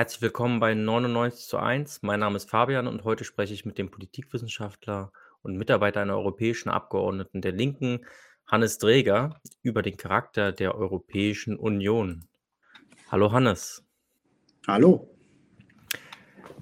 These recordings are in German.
Herzlich willkommen bei 99 zu 1. Mein Name ist Fabian und heute spreche ich mit dem Politikwissenschaftler und Mitarbeiter einer europäischen Abgeordneten der Linken, Hannes Dreger, über den Charakter der Europäischen Union. Hallo Hannes. Hallo.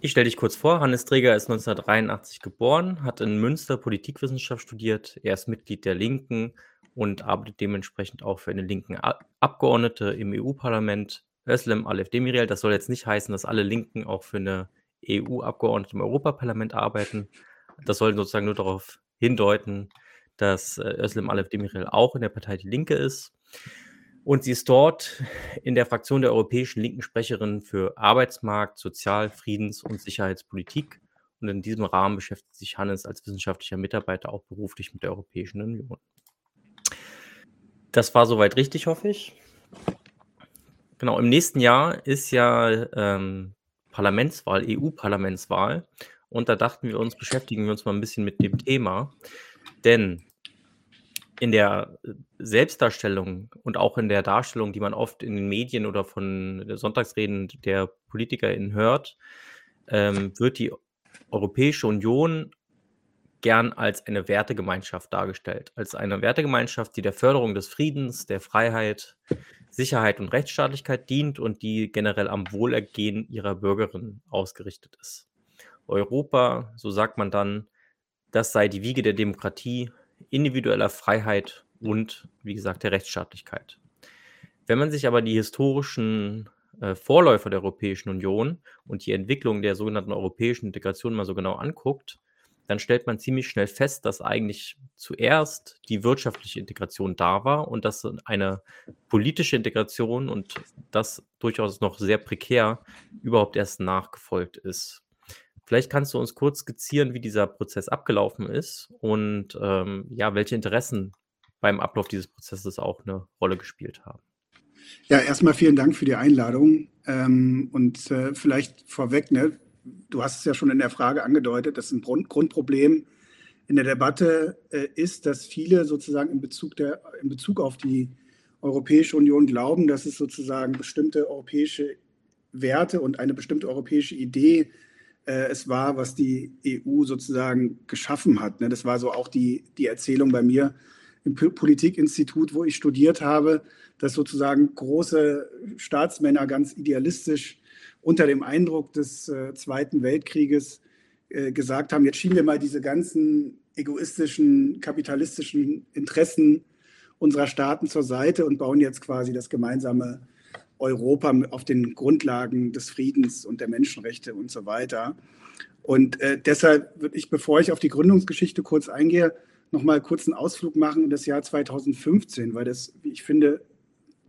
Ich stelle dich kurz vor. Hannes Dreger ist 1983 geboren, hat in Münster Politikwissenschaft studiert. Er ist Mitglied der Linken und arbeitet dementsprechend auch für eine linken Abgeordnete im EU-Parlament Özlem Alef Demirel. Das soll jetzt nicht heißen, dass alle Linken auch für eine EU-Abgeordnete im Europaparlament arbeiten. Das soll sozusagen nur darauf hindeuten, dass äh, Özlem Alef Demirel auch in der Partei Die Linke ist. Und sie ist dort in der Fraktion der Europäischen Linken Sprecherin für Arbeitsmarkt, Sozial-, Friedens- und Sicherheitspolitik. Und in diesem Rahmen beschäftigt sich Hannes als wissenschaftlicher Mitarbeiter auch beruflich mit der Europäischen Union. Das war soweit richtig, hoffe ich. Genau, im nächsten Jahr ist ja ähm, Parlamentswahl, EU-Parlamentswahl. Und da dachten wir uns, beschäftigen wir uns mal ein bisschen mit dem Thema. Denn in der Selbstdarstellung und auch in der Darstellung, die man oft in den Medien oder von Sonntagsreden der PolitikerInnen hört, ähm, wird die Europäische Union gern als eine Wertegemeinschaft dargestellt. Als eine Wertegemeinschaft, die der Förderung des Friedens, der Freiheit, Sicherheit und Rechtsstaatlichkeit dient und die generell am Wohlergehen ihrer Bürgerinnen ausgerichtet ist. Europa, so sagt man dann, das sei die Wiege der Demokratie, individueller Freiheit und, wie gesagt, der Rechtsstaatlichkeit. Wenn man sich aber die historischen äh, Vorläufer der Europäischen Union und die Entwicklung der sogenannten europäischen Integration mal so genau anguckt, dann stellt man ziemlich schnell fest, dass eigentlich zuerst die wirtschaftliche Integration da war und dass eine politische Integration und das durchaus noch sehr prekär überhaupt erst nachgefolgt ist. Vielleicht kannst du uns kurz skizzieren, wie dieser Prozess abgelaufen ist und ähm, ja, welche Interessen beim Ablauf dieses Prozesses auch eine Rolle gespielt haben. Ja, erstmal vielen Dank für die Einladung. Ähm, und äh, vielleicht vorweg, ne, du hast es ja schon in der Frage angedeutet, dass ein Grundproblem in der Debatte äh, ist, dass viele sozusagen in Bezug, der, in Bezug auf die Europäische Union glauben, dass es sozusagen bestimmte europäische Werte und eine bestimmte europäische Idee äh, es war, was die EU sozusagen geschaffen hat. Ne? Das war so auch die, die Erzählung bei mir im Politikinstitut, wo ich studiert habe, dass sozusagen große Staatsmänner ganz idealistisch unter dem Eindruck des äh, Zweiten Weltkrieges äh, gesagt haben, jetzt schieben wir mal diese ganzen egoistischen, kapitalistischen Interessen unserer Staaten zur Seite und bauen jetzt quasi das gemeinsame Europa auf den Grundlagen des Friedens und der Menschenrechte und so weiter. Und äh, deshalb würde ich, bevor ich auf die Gründungsgeschichte kurz eingehe, noch mal kurz einen Ausflug machen in das Jahr 2015, weil das, wie ich finde,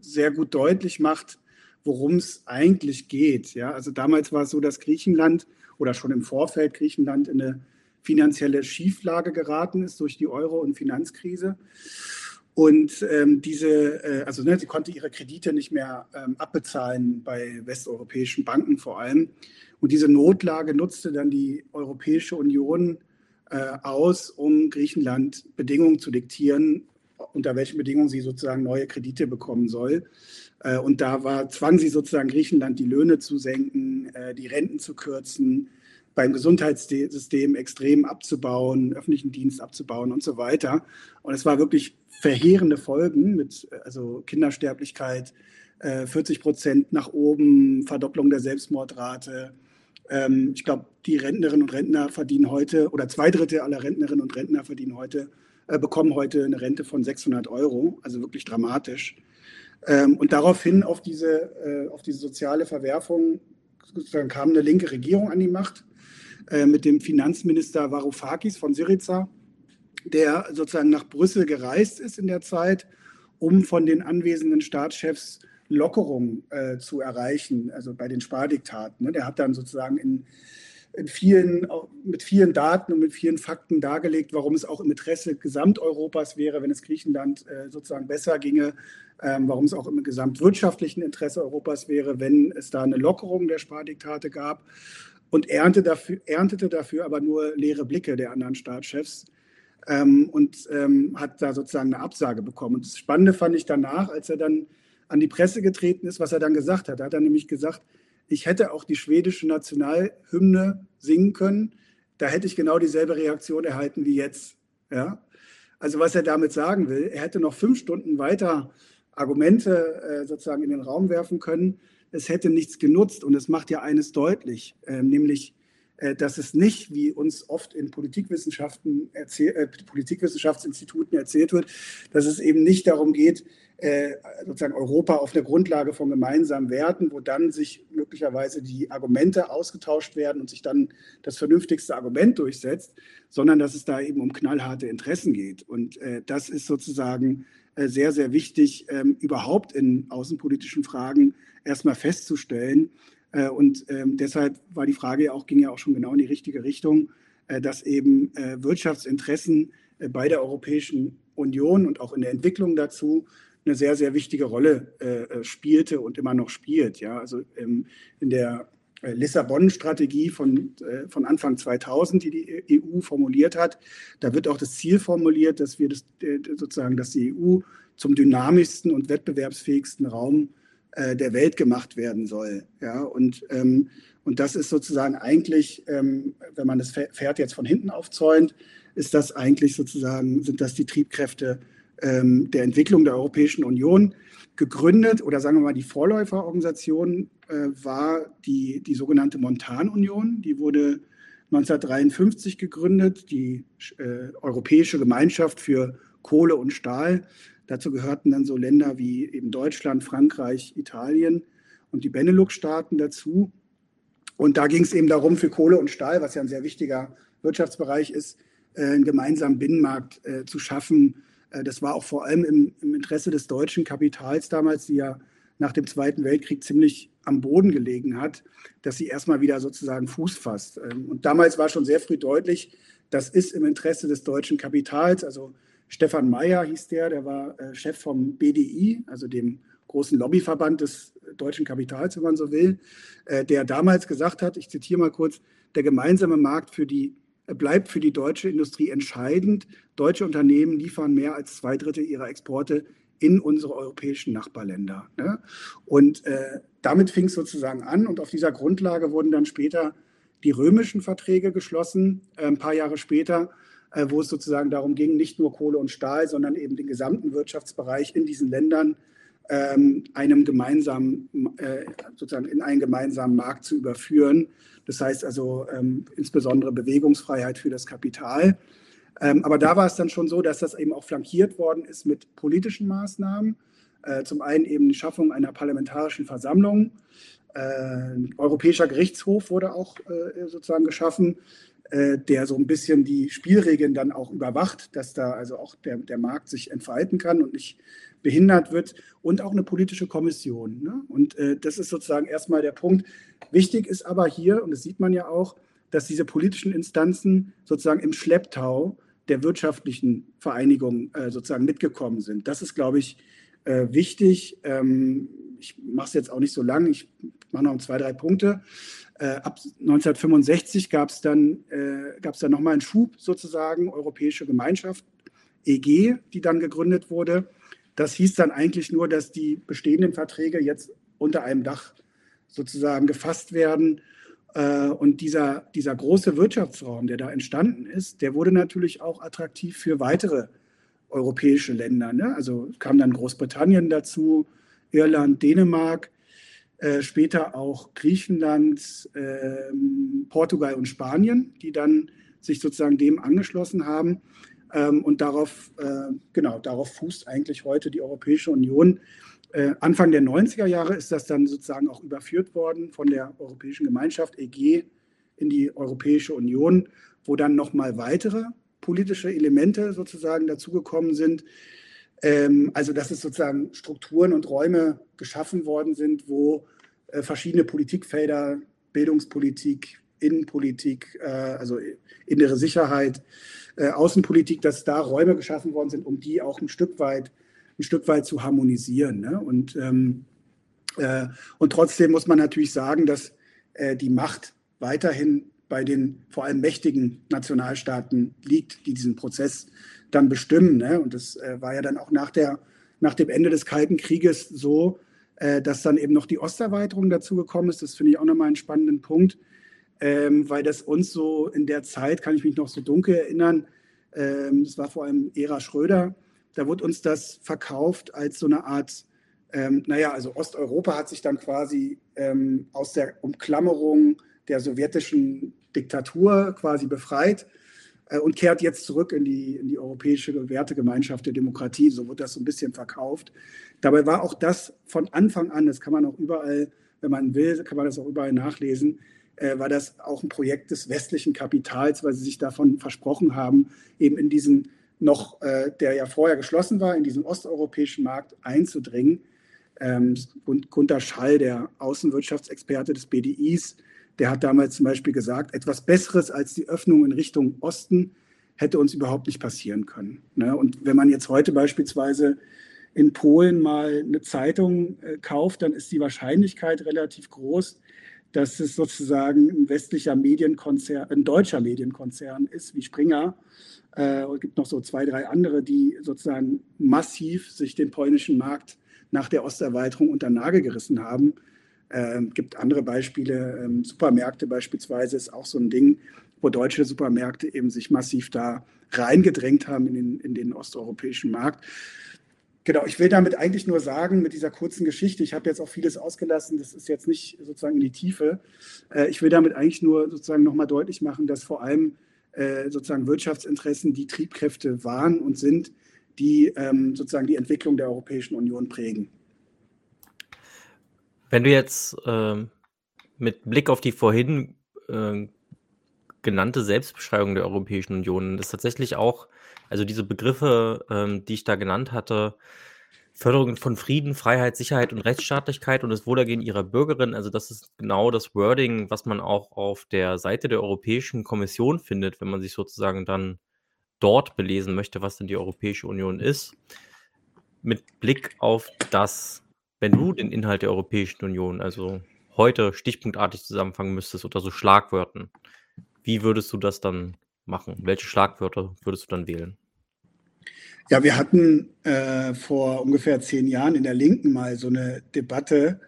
sehr gut deutlich macht, worum es eigentlich geht. Ja, also damals war es so, dass Griechenland oder schon im Vorfeld Griechenland in eine finanzielle Schieflage geraten ist durch die Euro- und Finanzkrise. Und ähm, diese, äh, also ne, sie konnte ihre Kredite nicht mehr ähm, abbezahlen bei westeuropäischen Banken vor allem. Und diese Notlage nutzte dann die Europäische Union äh, aus, um Griechenland Bedingungen zu diktieren, unter welchen Bedingungen sie sozusagen neue Kredite bekommen soll. Äh, und da war, zwang sie sozusagen Griechenland, die Löhne zu senken, äh, die Renten zu kürzen, beim Gesundheitssystem extrem abzubauen, öffentlichen Dienst abzubauen und so weiter. Und es war wirklich verheerende Folgen mit also Kindersterblichkeit, 40 äh, Prozent nach oben, Verdopplung der Selbstmordrate. Ähm, ich glaube, die Rentnerinnen und Rentner verdienen heute, oder zwei Drittel aller Rentnerinnen und Rentner verdienen heute, bekommen heute eine Rente von 600 Euro, also wirklich dramatisch. Ähm, und daraufhin auf diese, äh, auf diese soziale Verwerfung kam eine linke Regierung an die Macht äh, mit dem Finanzminister Varoufakis von Syriza, der sozusagen nach Brüssel gereist ist in der Zeit, um von den anwesenden Staatschefs Lockerung äh, zu erreichen, also bei den Spardiktaten. Ne? Der hat dann sozusagen in in vielen, mit vielen Daten und mit vielen Fakten dargelegt, warum es auch im Interesse Gesamteuropas wäre, wenn es Griechenland äh, sozusagen besser ginge, ähm, warum es auch im gesamtwirtschaftlichen Interesse Europas wäre, wenn es da eine Lockerung der Spardiktate gab und erntete dafür, erntete dafür aber nur leere Blicke der anderen Staatschefs ähm, und ähm, hat da sozusagen eine Absage bekommen. Und das Spannende fand ich danach, als er dann an die Presse getreten ist, was er dann gesagt hat. Da hat er nämlich gesagt, ich hätte auch die schwedische Nationalhymne singen können. Da hätte ich genau dieselbe Reaktion erhalten wie jetzt. Ja? Also was er damit sagen will, er hätte noch fünf Stunden weiter Argumente äh, sozusagen in den Raum werfen können. Es hätte nichts genutzt und es macht ja eines deutlich, äh, nämlich äh, dass es nicht, wie uns oft in Politikwissenschaften erzähl, äh, Politikwissenschaftsinstituten erzählt wird, dass es eben nicht darum geht, äh, sozusagen Europa auf der Grundlage von gemeinsamen Werten, wo dann sich möglicherweise die Argumente ausgetauscht werden und sich dann das vernünftigste Argument durchsetzt, sondern dass es da eben um knallharte Interessen geht. Und äh, das ist sozusagen äh, sehr, sehr wichtig, ähm, überhaupt in außenpolitischen Fragen erstmal festzustellen, äh, und ähm, deshalb war die Frage ja auch, ging ja auch schon genau in die richtige Richtung, äh, dass eben Wirtschaftsinteressen bei der Europäischen Union und auch in der Entwicklung dazu eine sehr, sehr wichtige Rolle spielte und immer noch spielt. Ja, also ähm, in der Lissabon-Strategie von, von Anfang 2000, die die EU formuliert hat, da wird auch das Ziel formuliert, dass wir das, sozusagen, dass die EU zum dynamischsten und wettbewerbsfähigsten Raum äh, der Welt gemacht werden soll. Ja, und, ähm, und das ist sozusagen eigentlich, ähm, wenn man das Pferd jetzt von hinten aufzäunt, ist das eigentlich sozusagen, sind das die Triebkräfte ähm, der Entwicklung der Europäischen Union. Gegründet oder sagen wir mal, die Vorläuferorganisation äh, war die, die sogenannte Montanunion. Die wurde 1953 gegründet, die äh, Europäische Gemeinschaft für Kohle und Stahl. Dazu gehörten dann so Länder wie eben Deutschland, Frankreich, Italien und die Benelux-Staaten dazu. Und da ging es eben darum, für Kohle und Stahl, was ja ein sehr wichtiger Wirtschaftsbereich ist, äh, einen gemeinsamen Binnenmarkt äh, zu schaffen. Äh, das war auch vor allem im, im, Interesse des deutschen Kapitals damals, die ja nach dem Zweiten Weltkrieg ziemlich am Boden gelegen hat, dass sie erstmal wieder sozusagen Fuß fasst. Ähm, und damals war schon sehr früh deutlich, das ist im Interesse des deutschen Kapitals. Also Stefan Mayer hieß der, der war äh, Chef vom BDI, also dem großen Lobbyverband des deutschen Kapitals, wenn man so will, äh, der damals gesagt hat, ich zitiere mal kurz, der gemeinsame Markt für die, bleibt für die deutsche Industrie entscheidend. Deutsche Unternehmen liefern mehr als zwei Drittel ihrer Exporte in unsere europäischen Nachbarländer. Ne? Und äh, damit fing es sozusagen an und auf dieser Grundlage wurden dann später die römischen Verträge geschlossen, äh, ein paar Jahre später äh, wo es sozusagen darum ging, nicht nur Kohle und Stahl, sondern eben den gesamten Wirtschaftsbereich in diesen Ländern ähm, einem gemeinsamen, äh, sozusagen in einen gemeinsamen Markt zu überführen. Das heißt also ähm, insbesondere Bewegungsfreiheit für das Kapital. Ähm, aber da war es dann schon so, dass das eben auch flankiert worden ist mit politischen Maßnahmen. Äh, zum einen eben die Schaffung einer parlamentarischen Versammlung. Ein Europäischer Gerichtshof wurde auch sozusagen geschaffen, äh, der so ein bisschen die Spielregeln dann auch überwacht, dass da also auch der, der Markt sich entfalten kann und nicht behindert wird und auch eine politische Kommission. Ne? Und äh, das ist sozusagen erstmal der Punkt. Wichtig ist aber hier, und das sieht man ja auch, dass diese politischen Instanzen sozusagen im Schlepptau der wirtschaftlichen Vereinigung äh, sozusagen mitgekommen sind. Das ist, glaube ich, äh, wichtig. Ähm, ich mache es jetzt auch nicht so lang, ich mache noch zwei, drei Punkte. Äh, ab 1965 gab es dann, äh, dann nochmal einen Schub sozusagen, Europäische Gemeinschaft, EG, die dann gegründet wurde. Das hieß dann eigentlich nur, dass die bestehenden Verträge jetzt unter einem Dach sozusagen gefasst werden. Äh, und dieser, dieser große Wirtschaftsraum, der da entstanden ist, der wurde natürlich auch attraktiv für weitere europäische Länder. Ne? Also kam dann Großbritannien dazu, Irland, Dänemark. Äh, später auch Griechenland, äh, Portugal und Spanien, die dann sich sozusagen dem angeschlossen haben. Ähm, und darauf, äh, genau, darauf fußt eigentlich heute die Europäische Union. Äh, Anfang der 90er Jahre ist das dann sozusagen auch überführt worden von der Europäischen Gemeinschaft EG in die Europäische Union, wo dann nochmal weitere politische Elemente sozusagen dazugekommen sind, ähm, also dass es sozusagen Strukturen und Räume geschaffen worden sind, wo äh, verschiedene Politikfelder, Bildungspolitik, Innenpolitik, äh, also innere Sicherheit, äh, Außenpolitik, dass da Räume geschaffen worden sind, um die auch ein Stück weit, ein Stück weit zu harmonisieren. Ne? Und, ähm, äh, und trotzdem muss man natürlich sagen, dass äh, die Macht weiterhin bei den vor allem mächtigen Nationalstaaten liegt, die diesen Prozess dann bestimmen. Ne? Und das äh, war ja dann auch nach, der, nach dem Ende des Kalten Krieges so, äh, dass dann eben noch die Osterweiterung dazu gekommen ist. Das finde ich auch nochmal einen spannenden Punkt, ähm, weil das uns so in der Zeit, kann ich mich noch so dunkel erinnern, ähm, das war vor allem Ära Schröder, da wurde uns das verkauft als so eine Art, ähm, naja, also Osteuropa hat sich dann quasi ähm, aus der Umklammerung der sowjetischen Diktatur quasi befreit äh, und kehrt jetzt zurück in die, in die europäische Wertegemeinschaft der Demokratie. So wird das so ein bisschen verkauft. Dabei war auch das von Anfang an, das kann man auch überall, wenn man will, kann man das auch überall nachlesen, war das auch ein Projekt des westlichen Kapitals, weil sie sich davon versprochen haben, eben in diesen noch, äh, der ja vorher geschlossen war, in diesen osteuropäischen Markt einzudringen. Ähm, und Gunter Schall, der Außenwirtschaftsexperte des BDIs, der hat damals zum Beispiel gesagt, etwas Besseres als die Öffnung in Richtung Osten hätte uns überhaupt nicht passieren können. Ne? Und wenn man jetzt heute beispielsweise in Polen mal eine Zeitung äh, kauft, dann ist die Wahrscheinlichkeit relativ groß, dass es sozusagen ein westlicher Medienkonzern, ein deutscher Medienkonzern ist, wie Springer. Äh, es gibt noch so zwei, drei andere, die sozusagen massiv sich den polnischen Markt nach der Osterweiterung unter Nagel gerissen haben. Ähm, gibt andere Beispiele. Ähm, Supermärkte beispielsweise ist auch so ein Ding, wo deutsche Supermärkte eben sich massiv da reingedrängt haben in den, in den osteuropäischen Markt. Genau, ich will damit eigentlich nur sagen, mit dieser kurzen Geschichte, ich habe jetzt auch vieles ausgelassen, das ist jetzt nicht sozusagen in die Tiefe. Äh, ich will damit eigentlich nur sozusagen nochmal deutlich machen, dass vor allem äh, sozusagen Wirtschaftsinteressen die Triebkräfte waren und sind, die ähm, sozusagen die Entwicklung der Europäischen Union prägen. Wenn du jetzt äh, mit Blick auf die vorhin äh, genannte Selbstbeschreibung der Europäischen Union, das tatsächlich auch, also diese Begriffe, ähm, die ich da genannt hatte, Förderung von Frieden, Freiheit, Sicherheit und Rechtsstaatlichkeit und das Wohlergehen ihrer Bürgerinnen, also das ist genau das Wording, was man auch auf der Seite der Europäischen Kommission findet, wenn man sich sozusagen dann dort belesen möchte, was denn die Europäische Union ist. Mit Blick auf das wenn du den Inhalt der Europäischen Union, also heute stichpunktartig zusammenfangen müsstest oder so Schlagwörter, wie würdest du das dann machen? Welche Schlagwörter würdest du dann wählen? Ja, wir hatten äh, vor ungefähr zehn Jahren in der Linken mal so eine Debatte,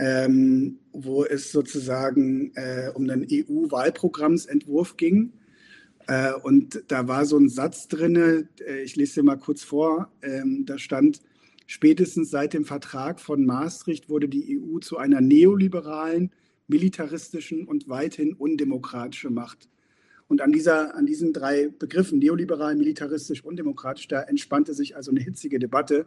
ähm, wo es sozusagen äh, um einen EU-Wahlprogrammsentwurf ging. Äh, und da war so ein Satz drin, äh, ich lese dir mal kurz vor, ähm, da stand, Spätestens seit dem Vertrag von Maastricht wurde die EU zu einer neoliberalen, militaristischen und weithin undemokratischen Macht. Und an, dieser, an diesen drei Begriffen, neoliberal, militaristisch, undemokratisch, da entspannte sich also eine hitzige Debatte,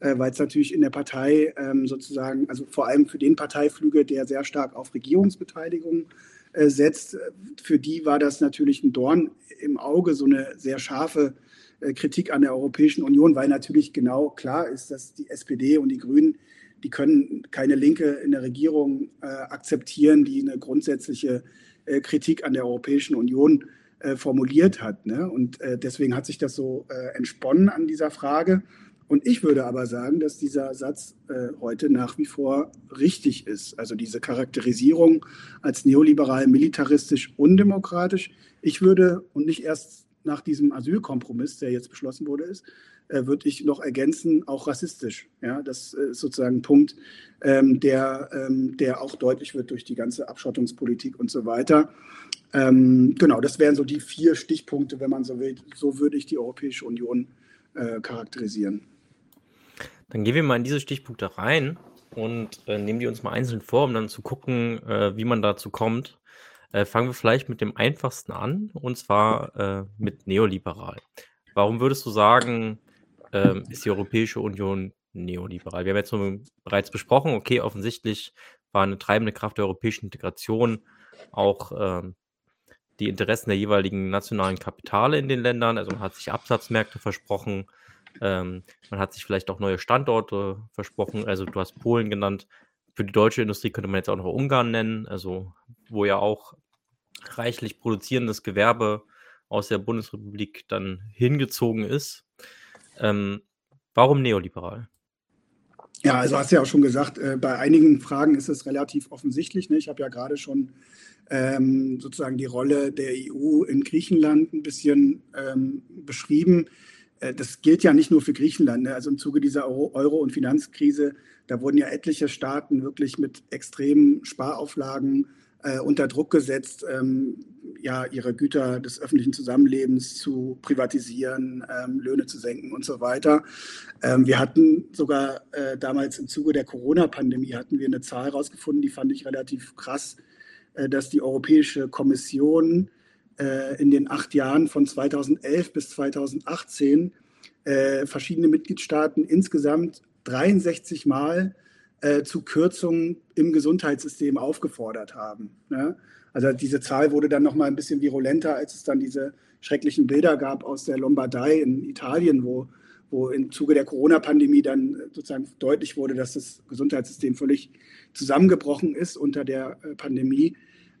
äh, weil es natürlich in der Partei ähm, sozusagen, also vor allem für den Parteiflügel, der sehr stark auf Regierungsbeteiligung äh, setzt, für die war das natürlich ein Dorn im Auge, so eine sehr scharfe äh, Kritik an der Europäischen Union, weil natürlich genau klar ist, dass die SPD und die Grünen, die können keine Linke in der Regierung äh, akzeptieren, die eine grundsätzliche äh, Kritik an der Europäischen Union äh, formuliert hat. Ne? Und äh, deswegen hat sich das so äh, entsponnen an dieser Frage. Und ich würde aber sagen, dass dieser Satz heute nach wie vor richtig ist. Also diese Charakterisierung als neoliberal, militaristisch, undemokratisch. Ich würde, und nicht erst nach diesem Asylkompromiss, der jetzt beschlossen wurde, ist, äh, würde ich noch ergänzen, auch rassistisch. Ja, das ist sozusagen ein Punkt, ähm, der, ähm, der auch deutlich wird durch die ganze Abschottungspolitik und so weiter. Ähm, genau, das wären so die vier Stichpunkte, wenn man so will. So würde ich die Europäische Union äh, charakterisieren. Dann gehen wir mal in diese Stichpunkte rein und äh, nehmen die uns mal einzeln vor, um dann zu gucken, äh, wie man dazu kommt. Äh, fangen wir vielleicht mit dem einfachsten an, und zwar äh, mit neoliberal. Warum würdest du sagen, ähm, ist die Europäische Union neoliberal? Wir haben jetzt bereits besprochen, okay, offensichtlich war eine treibende Kraft der europäischen Integration auch ähm, die Interessen der jeweiligen nationalen Kapitale in den Ländern. Also man hat sich Absatzmärkte versprochen, ähm, man hat sich vielleicht auch neue Standorte versprochen. Also du hast Polen genannt. Für die deutsche Industrie könnte man jetzt auch noch Ungarn nennen, also wo ja auch reichlich produzierendes Gewerbe aus der Bundesrepublik dann hingezogen ist. Ähm, warum neoliberal? Ja, also hast du ja auch schon gesagt, äh, bei einigen Fragen ist es relativ offensichtlich. Ne? Ich habe ja gerade schon ähm, sozusagen die Rolle der EU in Griechenland ein bisschen ähm, beschrieben. Äh, das gilt ja nicht nur für Griechenland. Ne? Also im Zuge dieser Euro- und Finanzkrise, da wurden ja etliche Staaten wirklich mit extremen Sparauflagen äh, unter Druck gesetzt, ähm, ja, ihre Güter des öffentlichen Zusammenlebens zu privatisieren, ähm, Löhne zu senken und so weiter. Ähm, wir hatten sogar äh, damals im Zuge der Corona-Pandemie hatten wir eine Zahl rausgefunden, die fand ich relativ krass, äh, dass die Europäische Kommission in den acht Jahren von 2011 bis 2018 äh, verschiedene Mitgliedstaaten insgesamt 63 Mal äh, zu Kürzungen im Gesundheitssystem aufgefordert haben. Ne? Also diese Zahl wurde dann noch mal ein bisschen virulenter, als es dann diese schrecklichen Bilder gab aus der Lombardei in Italien, wo, wo im Zuge der Corona-Pandemie dann sozusagen deutlich wurde, dass das Gesundheitssystem völlig zusammengebrochen ist unter der äh, Pandemie.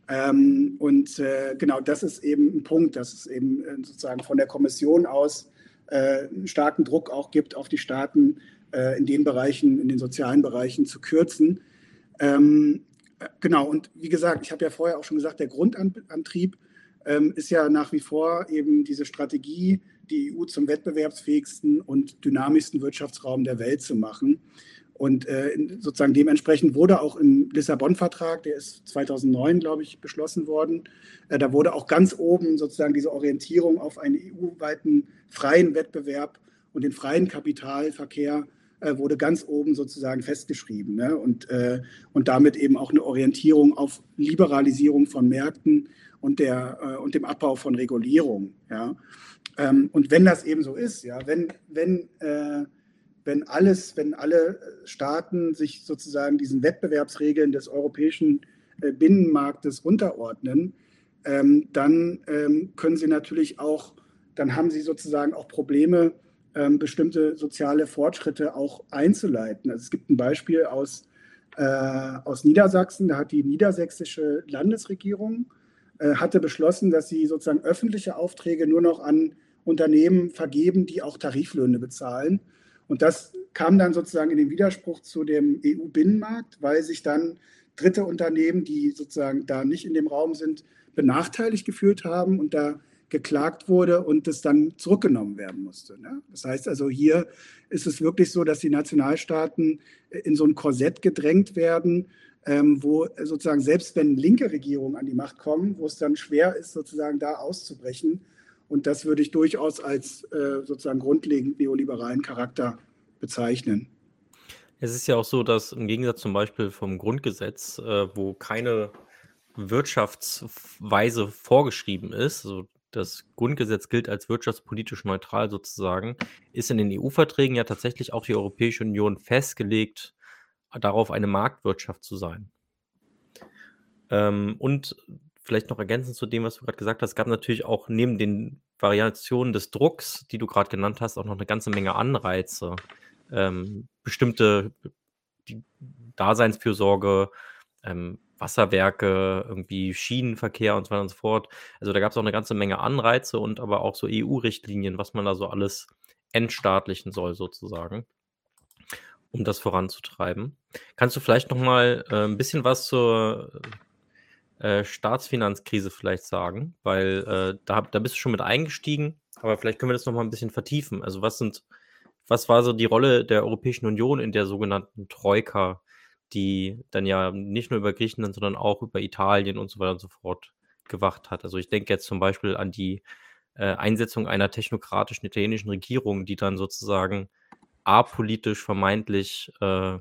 Ähm, und äh, genau das ist eben ein Punkt, dass es eben äh, sozusagen von der Kommission aus äh, einen starken Druck auch gibt auf die Staaten, äh, in den Bereichen, in den sozialen Bereichen zu kürzen. Ähm, äh, genau, und wie gesagt, ich habe ja vorher auch schon gesagt, der Grundantrieb ähm, ist ja nach wie vor eben diese Strategie, die EU zum wettbewerbsfähigsten und dynamischsten Wirtschaftsraum der Welt zu machen. Und äh, sozusagen dementsprechend wurde auch im Lissabon-Vertrag, der ist 2009, glaube ich, beschlossen worden, äh, da wurde auch ganz oben sozusagen diese Orientierung auf einen EU-weiten freien Wettbewerb und den freien Kapitalverkehr äh, wurde ganz oben sozusagen festgeschrieben. Ne? Und, äh, und damit eben auch eine Orientierung auf Liberalisierung von Märkten und, der, äh, und dem Abbau von Regulierung. Ja? Ähm, und wenn das eben so ist, ja, wenn, wenn äh, wenn alles, wenn alle Staaten sich sozusagen diesen Wettbewerbsregeln des europäischen äh, Binnenmarktes unterordnen, ähm, dann ähm, können sie natürlich auch, dann haben sie sozusagen auch Probleme, ähm, bestimmte soziale Fortschritte auch einzuleiten. Also es gibt ein Beispiel aus, äh, aus Niedersachsen, da hat die niedersächsische Landesregierung äh, hatte beschlossen, dass sie sozusagen öffentliche Aufträge nur noch an Unternehmen vergeben, die auch Tariflöhne bezahlen. Und das kam dann sozusagen in den Widerspruch zu dem EU-Binnenmarkt, weil sich dann dritte Unternehmen, die sozusagen da nicht in dem Raum sind, benachteiligt gefühlt haben und da geklagt wurde und das dann zurückgenommen werden musste. Ne? Das heißt also, hier ist es wirklich so, dass die Nationalstaaten in so ein Korsett gedrängt werden, ähm, wo sozusagen selbst wenn linke Regierungen an die Macht kommen, wo es dann schwer ist, sozusagen da auszubrechen, und das würde ich durchaus als äh, sozusagen grundlegend neoliberalen Charakter bezeichnen. Es ist ja auch so, dass im Gegensatz zum Beispiel vom Grundgesetz, äh, wo keine Wirtschaftsweise vorgeschrieben ist, also das Grundgesetz gilt als wirtschaftspolitisch neutral sozusagen, ist in den EU-Verträgen ja tatsächlich auch die Europäische Union festgelegt, darauf eine Marktwirtschaft zu sein. Ähm, und vielleicht noch ergänzend zu dem, was du gerade gesagt hast, gab natürlich auch neben den Variationen des Drucks, die du gerade genannt hast, auch noch eine ganze Menge Anreize. Ähm, bestimmte Daseinsfürsorge, ähm, Wasserwerke, irgendwie Schienenverkehr und so weiter und so fort. Also da gab es auch eine ganze Menge Anreize und aber auch so EU-Richtlinien, was man da so alles entstaatlichen soll, sozusagen, um das voranzutreiben. Kannst du vielleicht noch mal äh, ein bisschen was zur äh, Staatsfinanzkrise vielleicht sagen, weil äh, da, da bist du schon mit eingestiegen, aber vielleicht können wir das nochmal ein bisschen vertiefen. Also was sind, was war so die Rolle der Europäischen Union in der sogenannten Troika, die dann ja nicht nur über Griechenland, sondern auch über Italien und so weiter und so fort gewacht hat. Also ich denke jetzt zum Beispiel an die äh, Einsetzung einer technokratischen italienischen Regierung, die dann sozusagen apolitisch vermeintlich äh,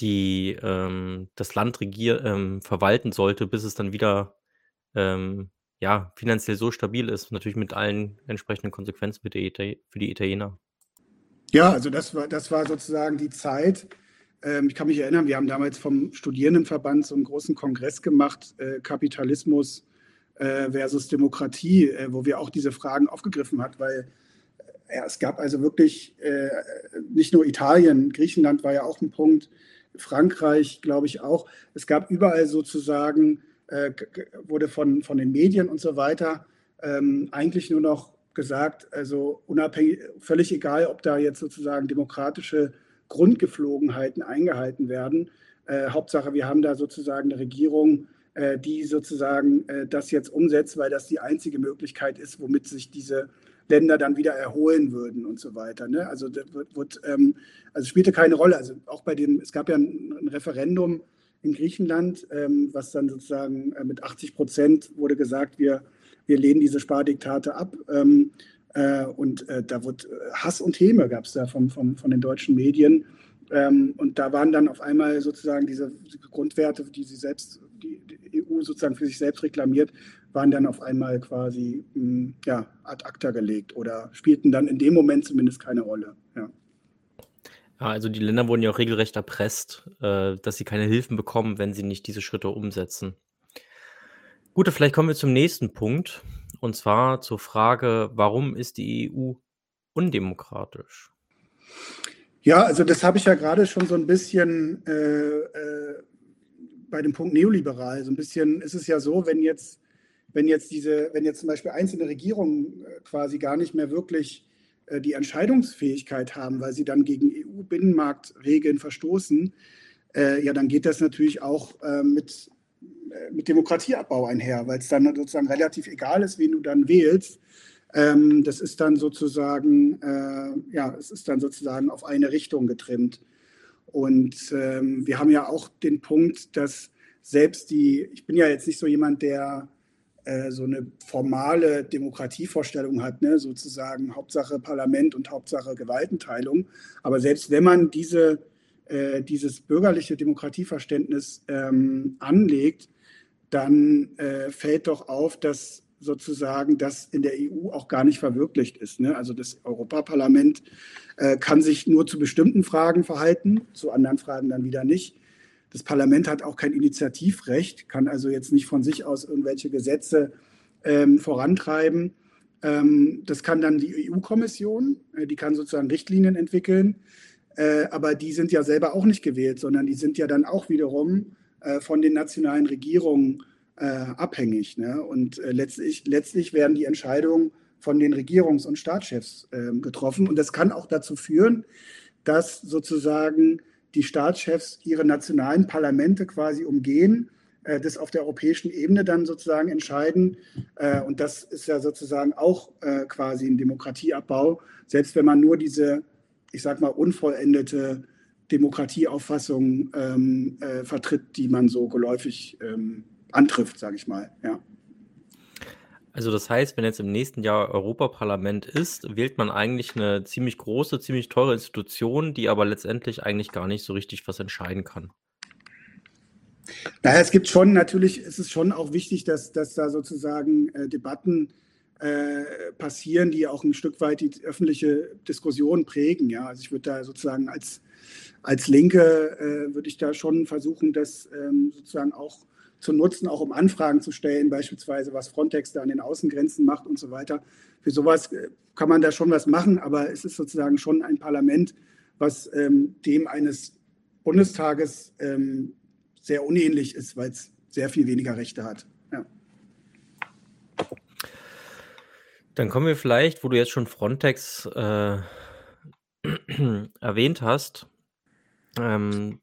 die ähm, das Land regier ähm, verwalten sollte, bis es dann wieder ähm, ja, finanziell so stabil ist, natürlich mit allen entsprechenden Konsequenzen für die, Ita für die Italiener. Ja, also das war, das war sozusagen die Zeit. Ähm, ich kann mich erinnern, wir haben damals vom Studierendenverband so einen großen Kongress gemacht, äh, Kapitalismus äh, versus Demokratie, äh, wo wir auch diese Fragen aufgegriffen haben, weil äh, ja, es gab also wirklich äh, nicht nur Italien, Griechenland war ja auch ein Punkt, Frankreich, glaube ich auch. Es gab überall sozusagen, äh, wurde von, von den Medien und so weiter ähm, eigentlich nur noch gesagt, also unabhängig, völlig egal, ob da jetzt sozusagen demokratische Grundgeflogenheiten eingehalten werden. Äh, Hauptsache, wir haben da sozusagen eine Regierung, äh, die sozusagen äh, das jetzt umsetzt, weil das die einzige Möglichkeit ist, womit sich diese Länder dann wieder erholen würden und so weiter. Ne? Also das wird, wird ähm, also spielte keine Rolle. Also auch bei dem, es gab ja ein, ein Referendum in Griechenland, ähm, was dann sozusagen äh, mit 80 Prozent wurde gesagt, wir, wir lehnen diese Spardiktate ab. Ähm, äh, und äh, da wird äh, Hass und Häme gab es da vom, vom, von den deutschen Medien. Ähm, und da waren dann auf einmal sozusagen diese Grundwerte, die sie selbst, die, die EU sozusagen für sich selbst reklamiert, waren dann auf einmal quasi hm, ja, ad acta gelegt oder spielten dann in dem Moment zumindest keine Rolle. Ja. Ja, also die Länder wurden ja auch regelrecht erpresst, äh, dass sie keine Hilfen bekommen, wenn sie nicht diese Schritte umsetzen. Gut, vielleicht kommen wir zum nächsten Punkt, und zwar zur Frage, warum ist die EU undemokratisch? Ja, also das habe ich ja gerade schon so ein bisschen äh, äh, bei dem Punkt neoliberal. So ein bisschen ist es ja so, wenn jetzt, wenn jetzt diese, wenn jetzt zum Beispiel einzelne Regierungen äh, quasi gar nicht mehr wirklich äh, die Entscheidungsfähigkeit haben, weil sie dann gegen EU-Binnenmarktregeln verstoßen, äh, ja, dann geht das natürlich auch mit, mit Demokratieabbau einher, weil es dann sozusagen relativ egal ist, wen du dann wählst. Ähm, das ist dann sozusagen, ja, es ist dann sozusagen auf eine Richtung getrimmt. Und ähm, wir haben ja auch den Punkt, dass selbst die, ich bin ja jetzt nicht so jemand, der äh, so eine formale Demokratievorstellung hat, ne? sozusagen Hauptsache Parlament und Hauptsache Gewaltenteilung. Aber selbst wenn man diese, äh, dieses bürgerliche Demokratieverständnis ähm, anlegt, dann äh, fällt doch auf, dass sozusagen das in der EU auch gar nicht verwirklicht ist. Ne? Also das Europaparlament äh, kann sich nur zu bestimmten Fragen verhalten, zu anderen Fragen dann wieder nicht. Das Parlament hat auch kein Initiativrecht, kann also jetzt nicht von sich aus irgendwelche Gesetze ähm, vorantreiben. Ähm, das kann dann die EU-Kommission, äh, die kann sozusagen Richtlinien entwickeln, äh, aber die sind ja selber auch nicht gewählt, sondern die sind ja dann auch wiederum äh, von den nationalen Regierungen äh, abhängig. Ne? Und äh, letztlich, letztlich werden die Entscheidungen von den Regierungs- und Staatschefs ähm, getroffen. Und das kann auch dazu führen, dass sozusagen die Staatschefs ihre nationalen Parlamente quasi umgehen, äh, das auf der europäischen Ebene dann sozusagen entscheiden. Äh, und das ist ja sozusagen auch äh, quasi ein Demokratieabbau, selbst wenn man nur diese, ich sag mal, unvollendete Demokratieauffassung ähm, äh, vertritt, die man so geläufig ähm, antrifft, sage ich mal. Ja. Also das heißt, wenn jetzt im nächsten Jahr Europaparlament ist, wählt man eigentlich eine ziemlich große, ziemlich teure Institution, die aber letztendlich eigentlich gar nicht so richtig was entscheiden kann. Naja, es gibt schon, natürlich ist es schon auch wichtig, dass, dass da sozusagen äh, Debatten äh, passieren, die auch ein Stück weit die öffentliche Diskussion prägen. Ja, also ich würde da sozusagen als, als Linke, äh, würde ich da schon versuchen, das ähm, sozusagen auch zu nutzen, auch um Anfragen zu stellen, beispielsweise was Frontex da an den Außengrenzen macht und so weiter. Für sowas äh, kann man da schon was machen, aber es ist sozusagen schon ein Parlament, was ähm, dem eines Bundestages ähm, sehr unähnlich ist, weil es sehr viel weniger Rechte hat. Ja. Dann kommen wir vielleicht, wo du jetzt schon Frontex äh, erwähnt hast, ähm,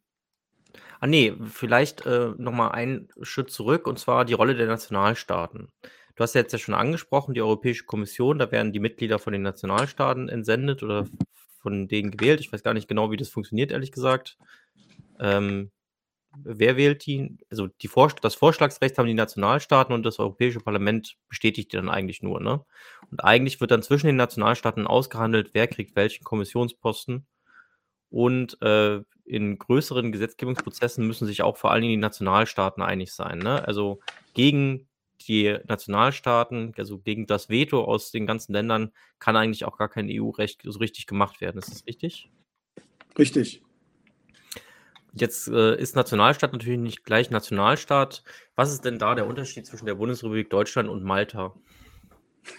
Ah nee, vielleicht, äh, noch mal einen Schritt zurück, und zwar die Rolle der Nationalstaaten. Du hast ja jetzt ja schon angesprochen, die Europäische Kommission, da werden die Mitglieder von den Nationalstaaten entsendet oder von denen gewählt. Ich weiß gar nicht genau, wie das funktioniert, ehrlich gesagt. Ähm, wer wählt die? Also die Vor das Vorschlagsrecht haben die Nationalstaaten und das Europäische Parlament bestätigt die dann eigentlich nur, ne? Und eigentlich wird dann zwischen den Nationalstaaten ausgehandelt, wer kriegt welchen Kommissionsposten. Und äh, in größeren Gesetzgebungsprozessen müssen sich auch vor allen Dingen die Nationalstaaten einig sein. Ne? Also gegen die Nationalstaaten, also gegen das Veto aus den ganzen Ländern, kann eigentlich auch gar kein EU-Recht so richtig gemacht werden. Ist das richtig? Richtig. Jetzt äh, ist Nationalstaat natürlich nicht gleich Nationalstaat. Was ist denn da der Unterschied zwischen der Bundesrepublik Deutschland und Malta?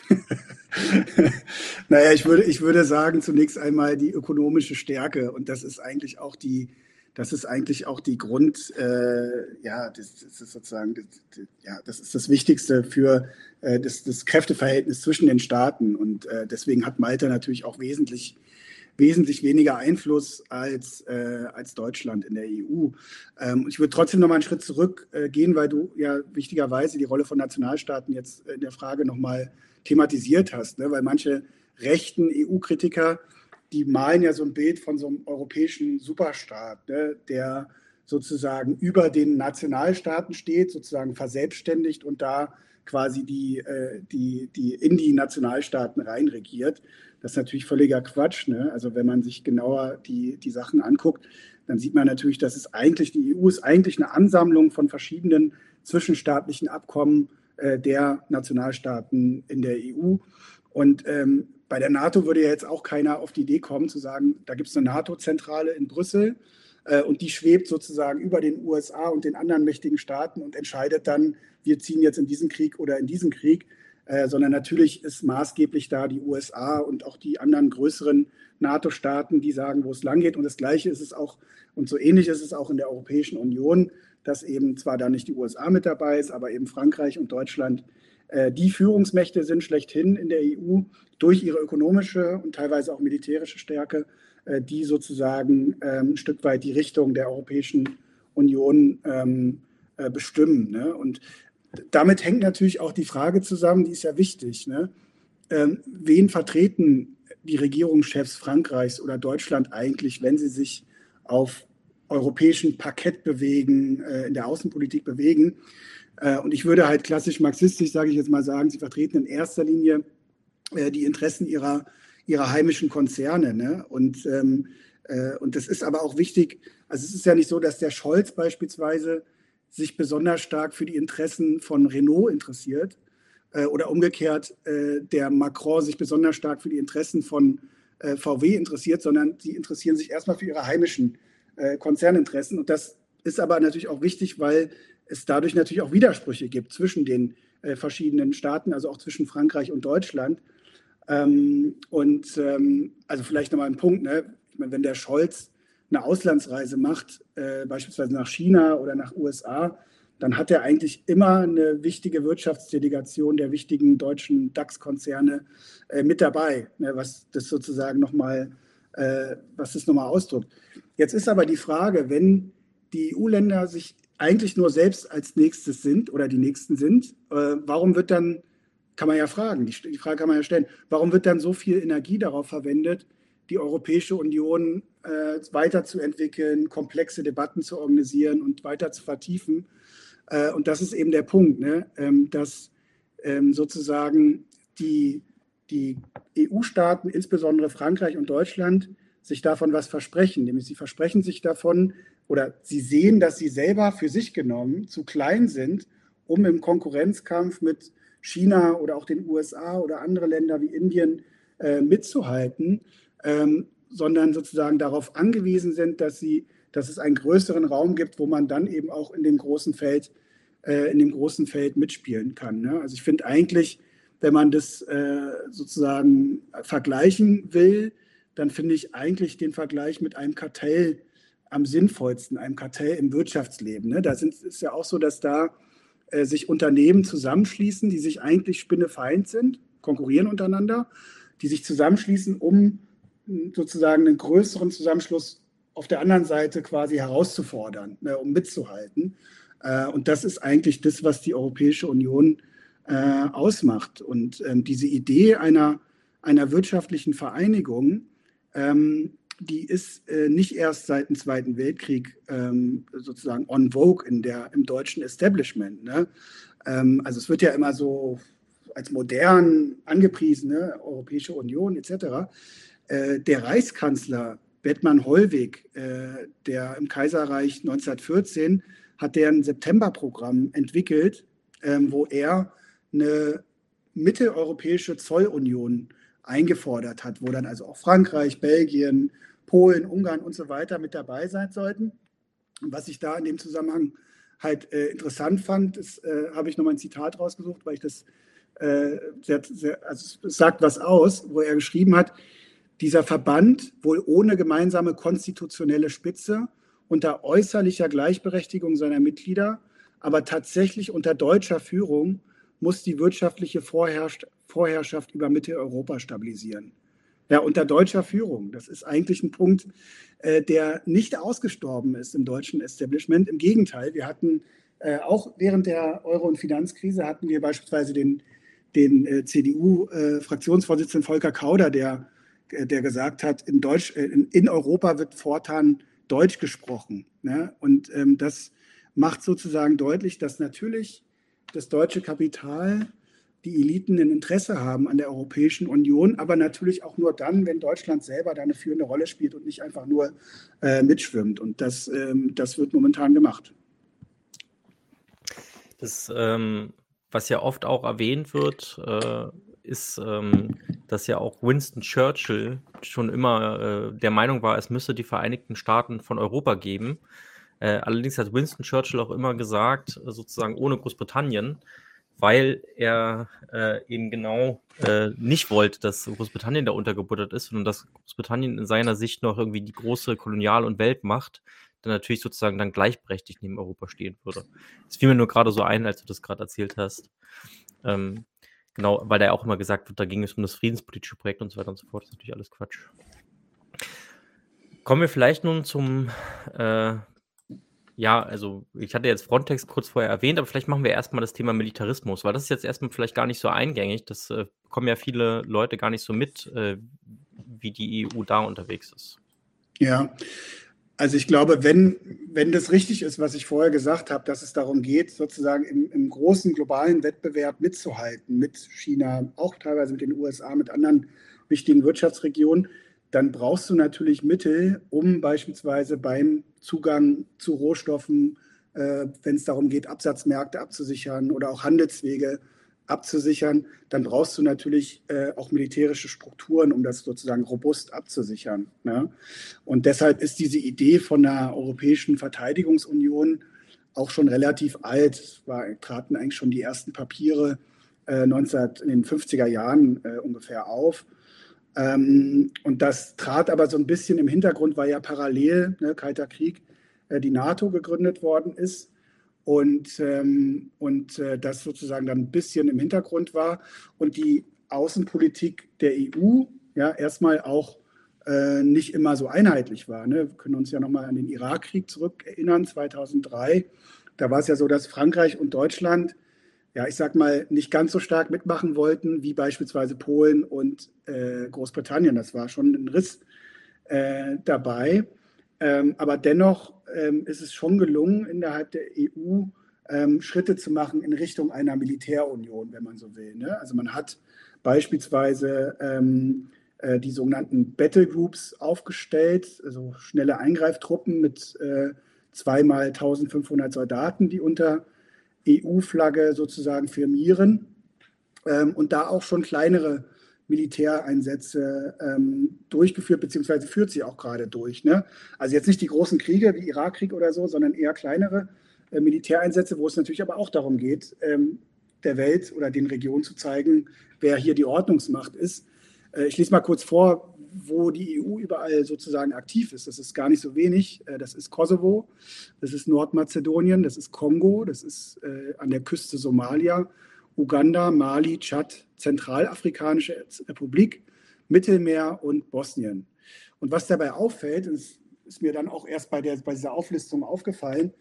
naja, ich würde, ich würde sagen, zunächst einmal die ökonomische Stärke. Und das ist eigentlich auch die, das ist eigentlich auch die Grund, äh, ja, das, das, ist sozusagen, das, ja, das ist das Wichtigste für äh, das, das Kräfteverhältnis zwischen den Staaten. Und äh, deswegen hat Malta natürlich auch wesentlich wesentlich weniger Einfluss als, äh, als Deutschland in der EU. Ähm, ich würde trotzdem noch mal einen Schritt zurückgehen, äh, weil du ja wichtigerweise die Rolle von Nationalstaaten jetzt in der Frage noch mal thematisiert hast, ne? weil manche rechten EU-Kritiker, die malen ja so ein Bild von so einem europäischen Superstaat, ne? der sozusagen über den Nationalstaaten steht, sozusagen verselbstständigt und da quasi die, äh, die, die in die Nationalstaaten reinregiert. Das ist natürlich völliger Quatsch. Ne? Also wenn man sich genauer die, die Sachen anguckt, dann sieht man natürlich, dass es eigentlich, die EU ist eigentlich eine Ansammlung von verschiedenen zwischenstaatlichen Abkommen äh, der Nationalstaaten in der EU. Und ähm, bei der NATO würde ja jetzt auch keiner auf die Idee kommen zu sagen, da gibt es eine NATO-Zentrale in Brüssel äh, und die schwebt sozusagen über den USA und den anderen mächtigen Staaten und entscheidet dann, wir ziehen jetzt in diesen Krieg oder in diesen Krieg, äh, sondern natürlich ist maßgeblich da die USA und auch die anderen größeren NATO-Staaten, die sagen, wo es lang geht. Und das Gleiche ist es auch, und so ähnlich ist es auch in der Europäischen Union, dass eben zwar da nicht die USA mit dabei ist, aber eben Frankreich und Deutschland äh, die Führungsmächte sind schlechthin in der EU durch ihre ökonomische und teilweise auch militärische Stärke, äh, die sozusagen ähm, ein Stück weit die Richtung der Europäischen Union ähm, äh, bestimmen. Ne? Und damit hängt natürlich auch die Frage zusammen, die ist ja wichtig. Ne? Ähm, wen vertreten die Regierungschefs Frankreichs oder Deutschland eigentlich, wenn sie sich auf europäischen Parkett bewegen, äh, in der Außenpolitik bewegen? Äh, und ich würde halt klassisch marxistisch, sage ich jetzt mal sagen, sie vertreten in erster Linie äh, die Interessen ihrer, ihrer heimischen Konzerne. Ne? Und, ähm, äh, und das ist aber auch wichtig. Also es ist ja nicht so, dass der Scholz beispielsweise sich besonders stark für die Interessen von Renault interessiert äh, oder umgekehrt äh, der Macron sich besonders stark für die Interessen von VW interessiert, sondern sie interessieren sich erstmal für ihre heimischen Konzerninteressen. Und das ist aber natürlich auch wichtig, weil es dadurch natürlich auch Widersprüche gibt zwischen den äh, verschiedenen Staaten, also auch zwischen Frankreich und Deutschland. Ähm, und ähm, also vielleicht nochmal ein Punkt, ne? ich meine, wenn der Scholz eine Auslandsreise macht, äh, beispielsweise nach China oder nach USA, dann hat er eigentlich immer eine wichtige Wirtschaftsdelegation der wichtigen deutschen DAX-Konzerne äh, mit dabei, ne, was das sozusagen nochmal, äh, was das nochmal ausdrückt. Jetzt ist aber die Frage, wenn die EU-Länder sich eigentlich nur selbst als nächstes sind oder die nächsten sind, äh, warum wird dann, kann man ja fragen, die, die, Frage kann man ja stellen, warum wird dann so viel Energie darauf verwendet, die Europäische Union äh, weiterzuentwickeln, komplexe Debatten zu organisieren und weiter zu vertiefen? Äh, und das ist eben der Punkt, ne? ähm, dass ähm, sozusagen die, die EU-Staaten, insbesondere Frankreich und Deutschland, sich davon was versprechen. Nämlich sie versprechen sich davon oder sie sehen, dass sie selber für sich genommen zu klein sind, um im Konkurrenzkampf mit China oder auch den USA oder andere Länder wie Indien äh, mitzuhalten, ähm, sondern sozusagen darauf angewiesen sind, dass, sie, dass es einen größeren Raum gibt, wo man dann eben auch in dem großen Feld, äh, in dem großen Feld mitspielen kann. Ne? Also ich finde eigentlich, wenn man das äh, sozusagen vergleichen will, dann finde ich eigentlich den Vergleich mit einem Kartell am sinnvollsten, einem Kartell im Wirtschaftsleben. Ne? Da sind, ist ja auch so, dass da äh, sich Unternehmen zusammenschließen, die sich eigentlich spinnefeind sind, konkurrieren untereinander, die sich zusammenschließen, um hm, sozusagen einen größeren Zusammenschluss auf der anderen Seite quasi herauszufordern, ne, um mitzuhalten. Äh, und das ist eigentlich das, was die Europäische Union äh, ausmacht. Und ähm, diese Idee einer, einer wirtschaftlichen Vereinigung, ähm, die ist äh, nicht erst seit dem Zweiten Weltkrieg ähm, sozusagen on vogue in der, im deutschen Establishment. Ne? Ähm, also es wird ja immer so als modern angepriesen, ne? Europäische Union etc. Äh, der Reichskanzler Bettmann Hollweg, äh, der im Kaiserreich 1914 hat der ein Septemberprogramm entwickelt, ähm, wo er eine mitteleuropäische Zollunion eingefordert hat, wo dann also auch Frankreich, Belgien, Polen, Ungarn und so weiter mit dabei sein sollten. Und was ich da in dem Zusammenhang halt äh, interessant fand, das äh, habe ich nochmal ein Zitat rausgesucht, weil ich das äh, sehr, sehr, also es sagt was aus, wo er geschrieben hat, dieser Verband wohl ohne gemeinsame konstitutionelle Spitze unter äußerlicher Gleichberechtigung seiner Mitglieder, aber tatsächlich unter deutscher Führung muss die wirtschaftliche Vorherrschaft über Mitteleuropa stabilisieren. Ja, unter deutscher Führung. Das ist eigentlich ein Punkt, äh, der nicht ausgestorben ist im deutschen Establishment. Im Gegenteil, wir hatten äh, auch während der Euro- und Finanzkrise hatten wir beispielsweise den, den äh, CDU-Fraktionsvorsitzenden äh, Volker Kauder, der, äh, der gesagt hat, in, Deutsch, äh, in, in, Europa wird fortan Deutsch gesprochen. Ne? Und ähm, das macht sozusagen deutlich, dass natürlich das deutsche Kapital die Eliten ein Interesse haben an der Europäischen Union, aber natürlich auch nur dann, wenn Deutschland selber da eine führende Rolle spielt und nicht einfach nur äh, mitschwimmt. Und das, ähm, das wird momentan gemacht. Das, ähm, was ja oft auch erwähnt wird, äh, ist, ähm, dass ja auch Winston Churchill schon immer äh, der Meinung war, es müsse die Vereinigten Staaten von Europa geben. Äh, allerdings hat Winston Churchill auch immer gesagt, sozusagen ohne Großbritannien, weil er äh, eben genau äh, nicht wollte, dass Großbritannien da untergebuttert ist, sondern dass Großbritannien in seiner Sicht noch irgendwie die große Kolonial- und Weltmacht dann natürlich sozusagen dann gleichberechtigt neben Europa stehen würde. Das fiel mir nur gerade so ein, als du das gerade erzählt hast. Ähm, genau, weil da ja auch immer gesagt wird, da ging es um das friedenspolitische Projekt und so weiter und so fort. Das ist natürlich alles Quatsch. Kommen wir vielleicht nun zum äh, ja, also ich hatte jetzt Frontex kurz vorher erwähnt, aber vielleicht machen wir erstmal das Thema Militarismus, weil das ist jetzt erstmal vielleicht gar nicht so eingängig. Das äh, bekommen ja viele Leute gar nicht so mit, äh, wie die EU da unterwegs ist. Ja, also ich glaube, wenn, wenn das richtig ist, was ich vorher gesagt habe, dass es darum geht, sozusagen im, im großen globalen Wettbewerb mitzuhalten, mit China, auch teilweise mit den USA, mit anderen wichtigen Wirtschaftsregionen, dann brauchst du natürlich Mittel, um beispielsweise beim Zugang zu Rohstoffen, äh, wenn es darum geht, Absatzmärkte abzusichern oder auch Handelswege abzusichern, dann brauchst du natürlich äh, auch militärische Strukturen, um das sozusagen robust abzusichern. Ne? Und deshalb ist diese Idee von einer europäischen Verteidigungsunion auch schon relativ alt. Es war, traten eigentlich schon die ersten Papiere äh, 19, in den 50er Jahren äh, ungefähr auf. Ähm, und das trat aber so ein bisschen im Hintergrund, weil ja parallel, ne, Kalter Krieg, äh, die NATO gegründet worden ist und, ähm, und äh, das sozusagen dann ein bisschen im Hintergrund war und die Außenpolitik der EU ja erstmal auch äh, nicht immer so einheitlich war. Ne? Wir können uns ja nochmal an den Irakkrieg zurückerinnern, 2003. Da war es ja so, dass Frankreich und Deutschland ja, ich sag mal, nicht ganz so stark mitmachen wollten wie beispielsweise Polen und äh, Großbritannien. Das war schon ein Riss äh, dabei. Ähm, aber dennoch ähm, ist es schon gelungen, innerhalb der EU ähm, Schritte zu machen in Richtung einer Militärunion, wenn man so will. Ne? Also man hat beispielsweise ähm, äh, die sogenannten Battle Groups aufgestellt, also schnelle Eingreiftruppen mit äh, zweimal 1500 Soldaten, die unter EU-Flagge sozusagen firmieren ähm, und da auch schon kleinere Militäreinsätze ähm, durchgeführt, beziehungsweise führt sie auch gerade durch. Ne? Also jetzt nicht die großen Kriege wie Irakkrieg oder so, sondern eher kleinere äh, Militäreinsätze, wo es natürlich aber auch darum geht, ähm, der Welt oder den Regionen zu zeigen, wer hier die Ordnungsmacht ist. Äh, ich lese mal kurz vor, wo die EU überall sozusagen aktiv ist. Das ist gar nicht so wenig. Äh, das ist Kosovo, das ist Nordmazedonien, das ist Kongo, das ist äh, an der Küste Somalia, Uganda, Mali, Tschad, Zentralafrikanische Republik, Mittelmeer und Bosnien. Und was dabei auffällt, ist, ist mir dann auch erst bei, der, bei dieser Auflistung aufgefallen,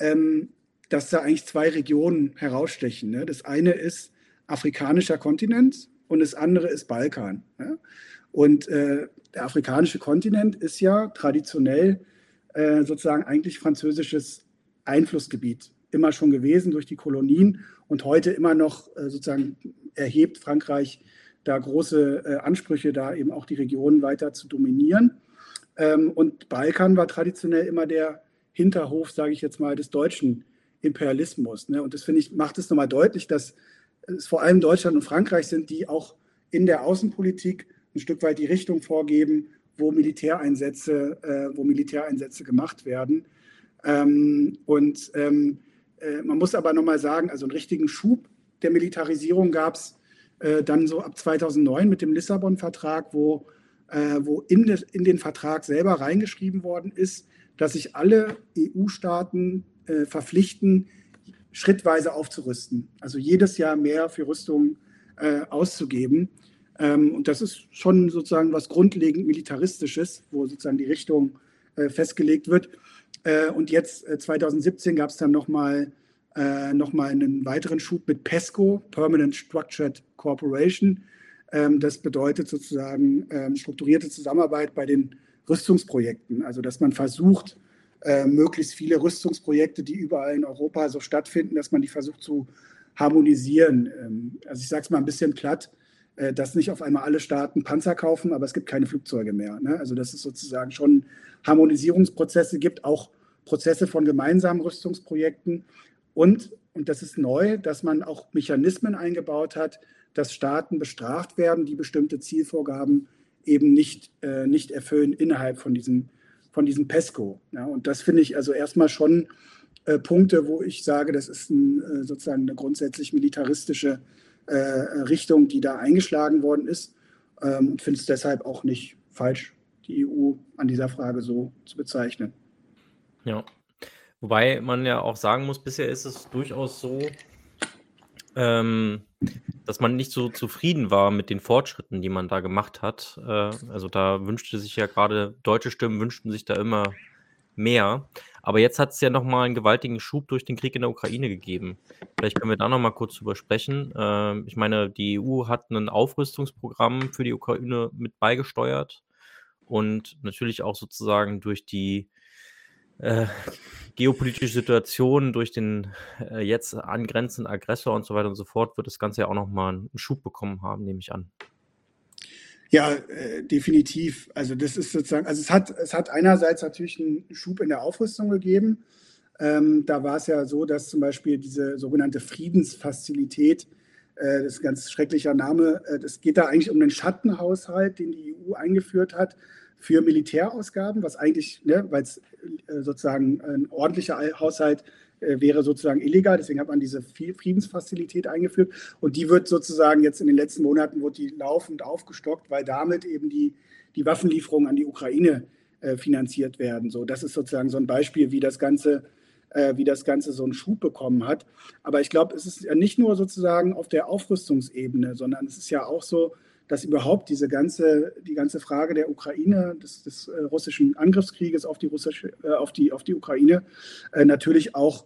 ähm, dass da eigentlich zwei Regionen herausstechen. Ne? Das eine ist afrikanischer Kontinent und das andere ist Balkan. Ne? Und äh, der afrikanische Kontinent ist ja traditionell äh, sozusagen eigentlich französisches Einflussgebiet immer schon gewesen durch die Kolonien und heute immer noch äh, sozusagen erhebt Frankreich da große äh, Ansprüche, da eben auch die Regionen weiter zu dominieren. Ähm, und Balkan war traditionell immer der Hinterhof, sage ich jetzt mal, des deutschen Imperialismus. Ne? Und das finde ich, macht es nochmal deutlich, dass es vor allem Deutschland und Frankreich sind, die auch in der Außenpolitik ein Stück weit die Richtung vorgeben, wo Militäreinsätze, äh, wo Militäreinsätze gemacht werden. Ähm, und ähm, äh, man muss aber nochmal sagen, also einen richtigen Schub der Militarisierung gab es äh, dann so ab 2009 mit dem Lissabon-Vertrag, wo, äh, wo in, de, in, den Vertrag selber reingeschrieben worden ist, dass sich alle EU-Staaten äh, verpflichten, schrittweise aufzurüsten. Also jedes Jahr mehr für Rüstung äh, auszugeben. Ähm, und das ist schon sozusagen was grundlegend Militaristisches, wo sozusagen die Richtung äh, festgelegt wird. Äh, und jetzt 2017 gab es dann nochmal äh, noch einen weiteren Schub mit PESCO, Permanent Structured Corporation. Ähm, das bedeutet sozusagen ähm, strukturierte Zusammenarbeit bei den Rüstungsprojekten. Also dass man versucht, möglichst viele Rüstungsprojekte, die überall in Europa so stattfinden, dass man die versucht zu harmonisieren. Also ich sage es mal ein bisschen platt, dass nicht auf einmal alle Staaten Panzer kaufen, aber es gibt keine Flugzeuge mehr. Ne? Also dass es sozusagen schon Harmonisierungsprozesse gibt, auch Prozesse von gemeinsamen Rüstungsprojekten und, und das ist neu, dass man auch Mechanismen eingebaut hat, dass Staaten bestraft werden, die bestimmte Zielvorgaben eben nicht, äh, nicht erfüllen innerhalb von diesem, von diesem PESCO. Ja, und das finde ich also erstmal schon äh, Punkte, wo ich sage, das ist ein, äh, sozusagen eine grundsätzlich militaristische äh, Richtung, die da eingeschlagen worden ist. Ähm, und finde es deshalb auch nicht falsch, die EU an dieser Frage so zu bezeichnen. Ja. Wobei man ja auch sagen muss, bisher ist es durchaus so, ähm, dass man nicht so zufrieden war mit den Fortschritten, die man da gemacht hat. Äh, also da wünschte sich ja gerade, deutsche Stimmen wünschten sich da immer mehr. Aber jetzt hat es ja nochmal einen gewaltigen Schub durch den Krieg in der Ukraine gegeben. Vielleicht können wir da nochmal kurz drüber sprechen. Äh, ich meine, die EU hat ein Aufrüstungsprogramm für die Ukraine mit beigesteuert und natürlich auch sozusagen durch die äh, geopolitische Situation, durch den äh, jetzt angrenzenden Aggressor und so weiter und so fort, wird das Ganze ja auch nochmal einen Schub bekommen haben, nehme ich an. Ja, äh, definitiv. Also das ist sozusagen, also es hat, es hat einerseits natürlich einen Schub in der Aufrüstung gegeben. Ähm, da war es ja so, dass zum Beispiel diese sogenannte Friedensfazilität, äh, das ist ein ganz schrecklicher Name, äh, das geht da eigentlich um den Schattenhaushalt, den die EU eingeführt hat für Militärausgaben, was eigentlich, ne, weil es äh, sozusagen ein ordentlicher Haushalt äh, wäre sozusagen illegal. Deswegen hat man diese Friedensfazilität eingeführt. Und die wird sozusagen jetzt in den letzten Monaten wird die laufend aufgestockt, weil damit eben die, die Waffenlieferungen an die Ukraine äh, finanziert werden. So, das ist sozusagen so ein Beispiel, wie das Ganze äh, wie das Ganze so einen Schub bekommen hat. Aber ich glaube, es ist ja nicht nur sozusagen auf der Aufrüstungsebene, sondern es ist ja auch so, dass überhaupt diese ganze, die ganze Frage der Ukraine, des, des äh, russischen Angriffskrieges auf die, russische, äh, auf die, auf die Ukraine, äh, natürlich auch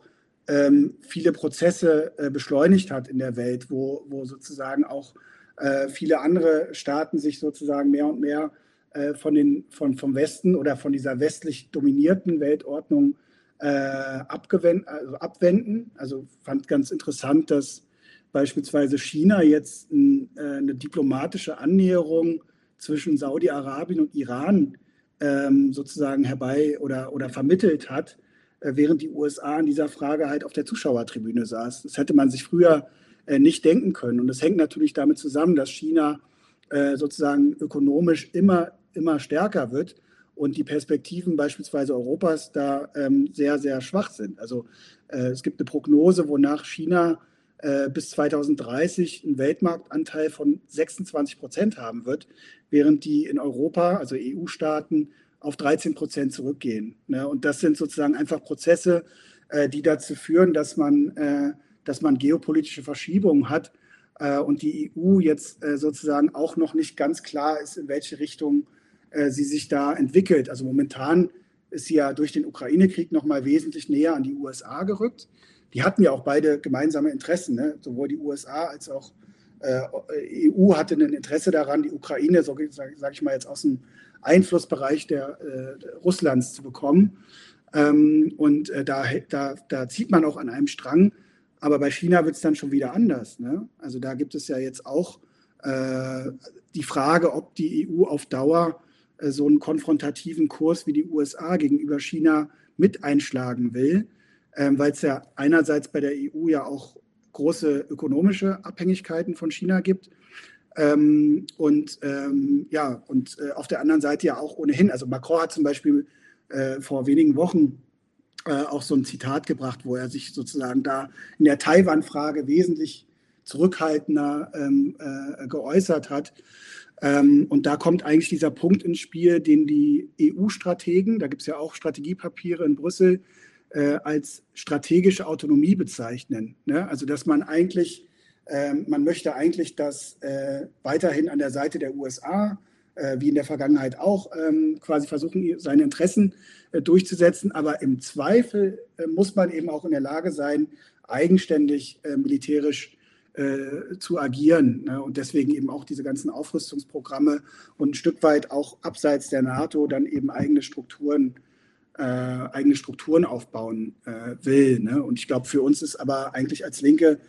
viele Prozesse äh, beschleunigt hat in der Welt, wo, wo sozusagen auch äh, viele andere Staaten sich sozusagen mehr und mehr äh, von den, von, vom Westen oder von dieser westlich dominierten Weltordnung abgewend, also abwenden. Also fand ganz interessant, dass beispielsweise China jetzt ein, eine diplomatische Annäherung zwischen Saudi-Arabien und Iran ähm, sozusagen herbei oder, oder vermittelt hat, während die USA in dieser Frage halt auf der Zuschauertribüne saß. Das hätte man sich früher äh, nicht denken können. Und das hängt natürlich damit zusammen, dass China äh, sozusagen ökonomisch immer, immer stärker wird und die Perspektiven beispielsweise Europas da ähm, sehr, sehr schwach sind. Also äh, es gibt eine Prognose, wonach China äh, bis 2030 einen Weltmarktanteil von 26 Prozent haben wird, während die in Europa, also EU-Staaten, auf 13 Prozent zurückgehen. Ne? Und das sind sozusagen einfach Prozesse, äh, die dazu führen, dass man, äh, dass man geopolitische Verschiebungen hat äh, und die EU jetzt äh, sozusagen auch noch nicht ganz klar ist, in welche Richtung äh, sie sich da entwickelt. Also momentan ist sie ja durch den Ukraine-Krieg noch mal wesentlich näher an die USA gerückt die hatten ja auch beide gemeinsame Interessen. Ne? Sowohl die USA als auch äh, EU hatte ein Interesse daran, die Ukraine, so sage sag ich mal jetzt, aus dem Einflussbereich der, äh, Russlands zu bekommen. Ähm, und äh, da, da, da zieht man auch an einem Strang. Aber bei China wird es dann schon wieder anders. Ne? Also da gibt es ja jetzt auch äh, die Frage, ob die EU auf Dauer äh, so einen konfrontativen Kurs wie die USA gegenüber China mit einschlagen will ähm, weil es ja einerseits bei der EU ja auch große ökonomische Abhängigkeiten von China gibt. Ähm, und ähm, ja, und äh, auf der anderen Seite ja auch ohnehin. Also Macron hat zum Beispiel äh, vor wenigen Wochen äh, auch so ein Zitat gebracht, wo er sich sozusagen da in der Taiwan-Frage wesentlich zurückhaltender ähm, äh, geäußert hat. Ähm, und da kommt eigentlich dieser Punkt ins Spiel, den die EU-Strategen, da gibt es ja auch Strategiepapiere in Brüssel, äh, als strategische Autonomie bezeichnen. Ne? Also dass man eigentlich Ähm, man möchte eigentlich, dass äh, weiterhin an der Seite der USA, äh, wie in der Vergangenheit auch, ähm, quasi versuchen, seine Interessen äh, durchzusetzen. Aber im Zweifel muss man eben auch in der Lage sein, eigenständig militärisch zu agieren. Ne? Und deswegen eben auch diese ganzen Aufrüstungsprogramme und ein Stück weit auch abseits der NATO dann eben eigene Strukturen eigene Strukturen aufbauen will. Ne? Und ich glaube, für uns ist aber eigentlich als Linke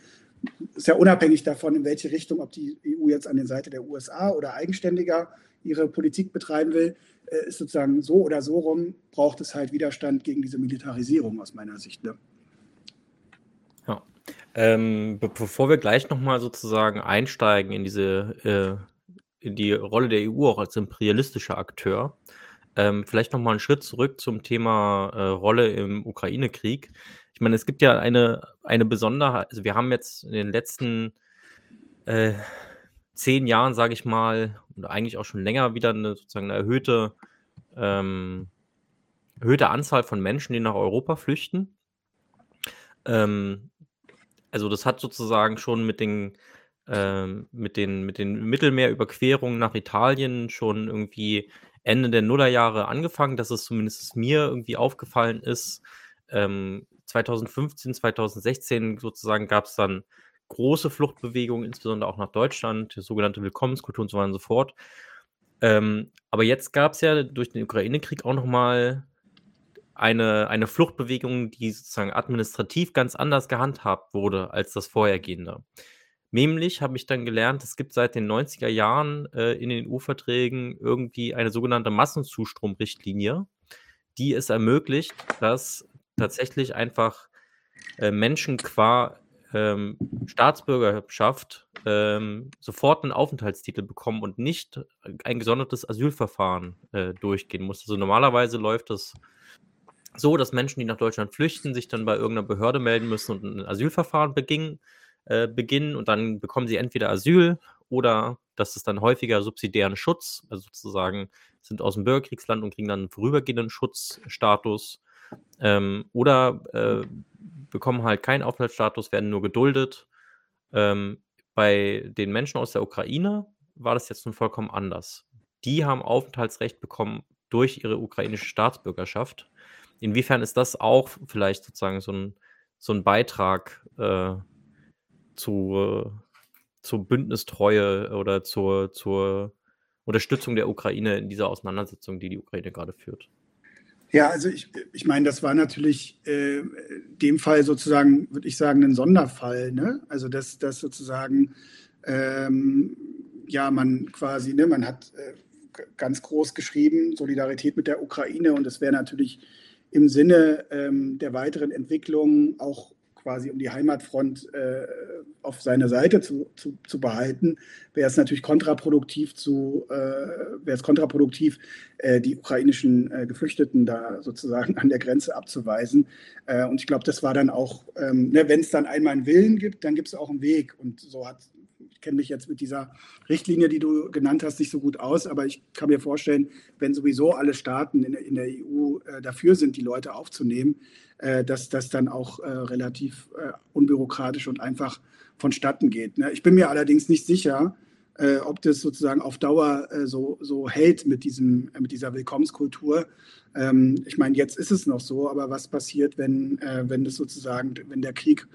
ist ja unabhängig davon, in welche Richtung, ob die EU jetzt an der Seite der USA oder eigenständiger ihre Politik betreiben will, äh, ist sozusagen so oder so rum, braucht es halt Widerstand gegen diese Militarisierung aus meiner Sicht. Ne? Ja. Ähm, bevor wir gleich nochmal sozusagen einsteigen in diese äh, in die Rolle der EU auch als imperialistischer Akteur, ähm, vielleicht nochmal einen Schritt zurück zum Thema äh, Rolle im Ukraine-Krieg. Ich meine, es gibt ja eine, eine Besonderheit, also wir haben jetzt in den letzten äh, zehn Jahren, sage ich mal, oder eigentlich auch schon länger wieder eine sozusagen eine erhöhte, ähm, erhöhte Anzahl von Menschen, die nach Europa flüchten. Ähm, also das hat sozusagen schon mit den, ähm, mit den, mit den Mittelmeerüberquerungen nach Italien schon irgendwie Ende der Nullerjahre angefangen, dass es zumindest mir irgendwie aufgefallen ist, ähm, 2015, 2016 sozusagen gab es dann große Fluchtbewegungen, insbesondere auch nach Deutschland, sogenannte Willkommenskultur und so weiter und so fort. Ähm, aber jetzt gab es ja durch den Ukraine-Krieg auch nochmal eine, eine Fluchtbewegung, die sozusagen administrativ ganz anders gehandhabt wurde als das vorhergehende. Nämlich habe ich dann gelernt, es gibt seit den 90er Jahren äh, in den EU-Verträgen irgendwie eine sogenannte Massenzustromrichtlinie, die es ermöglicht, dass tatsächlich einfach äh, Menschen qua ähm, Staatsbürgerschaft ähm, sofort einen Aufenthaltstitel bekommen und nicht ein gesondertes Asylverfahren äh, durchgehen muss. Also normalerweise läuft das so, dass Menschen, die nach Deutschland flüchten, sich dann bei irgendeiner Behörde melden müssen und ein Asylverfahren begingen, äh, beginnen und dann bekommen sie entweder Asyl oder das ist dann häufiger subsidiären Schutz, also sozusagen sind aus dem Bürgerkriegsland und kriegen dann einen vorübergehenden Schutzstatus ähm, oder äh, bekommen halt keinen Aufenthaltsstatus, werden nur geduldet. Ähm, bei den Menschen aus der Ukraine war das jetzt nun vollkommen anders. Die haben Aufenthaltsrecht bekommen durch ihre ukrainische Staatsbürgerschaft. Inwiefern ist das auch vielleicht sozusagen so ein, so ein Beitrag äh, zu, zur Bündnistreue oder zur, zur Unterstützung der Ukraine in dieser Auseinandersetzung, die die Ukraine gerade führt? Ja, also ich, ich meine, das war natürlich äh, dem Fall sozusagen, würde ich sagen, ein Sonderfall. Ne? Also dass das sozusagen, ähm, ja, man quasi, ne, man hat äh, ganz groß geschrieben, Solidarität mit der Ukraine und es wäre natürlich im Sinne ähm, der weiteren Entwicklung auch quasi um die Heimatfront äh, auf seiner Seite zu, zu, zu behalten, wäre es natürlich kontraproduktiv zu, äh, wäre es kontraproduktiv, äh, die ukrainischen äh, Geflüchteten da sozusagen an der Grenze abzuweisen. Äh, und ich glaube, das war dann auch, ähm, ne, wenn es dann einmal einen Willen gibt, dann gibt es auch einen Weg. Und so hat ich kenne mich jetzt mit dieser Richtlinie, die du genannt hast, nicht so gut aus, aber ich kann mir vorstellen, wenn sowieso alle Staaten in, in der EU äh, dafür sind, die Leute aufzunehmen, äh, dass das dann auch äh, relativ äh, unbürokratisch und einfach vonstatten geht. Ne? Ich bin mir allerdings nicht sicher, äh, ob das sozusagen auf Dauer äh, so, so hält mit, diesem, mit dieser Willkommenskultur. Ähm, ich meine, jetzt ist es noch so, aber was passiert, wenn, wenn das sozusagen, wenn der Krieg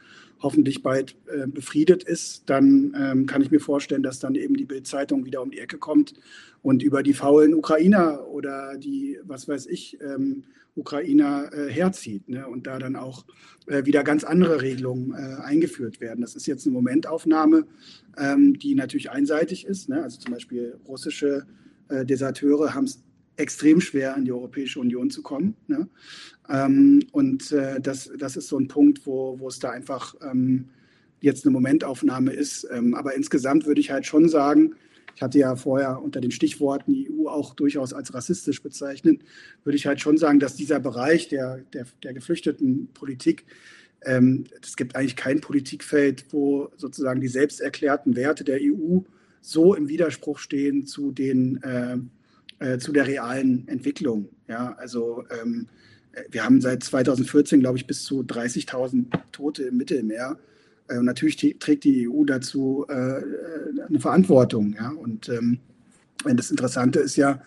hoffentlich bald äh, befriedet ist, dann ähm, kann ich mir vorstellen, dass dann eben die Bildzeitung wieder um die Ecke kommt und über die faulen Ukrainer oder die, was weiß ich, ähm, Ukrainer äh, herzieht ne? und da dann auch äh, wieder ganz andere Regelungen äh, eingeführt werden. Das ist jetzt eine Momentaufnahme, ähm, die natürlich einseitig ist. Ne? Also zum Beispiel russische äh, Deserteure haben es extrem schwer, in die Europäische Union zu kommen. Ne? Ähm, und äh, das, das ist so ein Punkt, wo, wo es da einfach ähm, jetzt eine Momentaufnahme ist. Ähm, aber insgesamt würde ich halt schon sagen, ich hatte ja vorher unter den Stichworten die EU auch durchaus als rassistisch bezeichnet, würde ich halt schon sagen, dass dieser Bereich der, der, der Geflüchtetenpolitik, ähm, es gibt eigentlich kein Politikfeld, wo sozusagen die selbsterklärten Werte der EU so im Widerspruch stehen zu den äh, äh, zu der realen Entwicklung. Ja, also ähm, wir haben seit 2014, glaube ich, bis zu 30.000 Tote im Mittelmeer. Äh, und natürlich trägt die EU dazu äh, eine Verantwortung. Ja? Und ähm, das Interessante ist ja,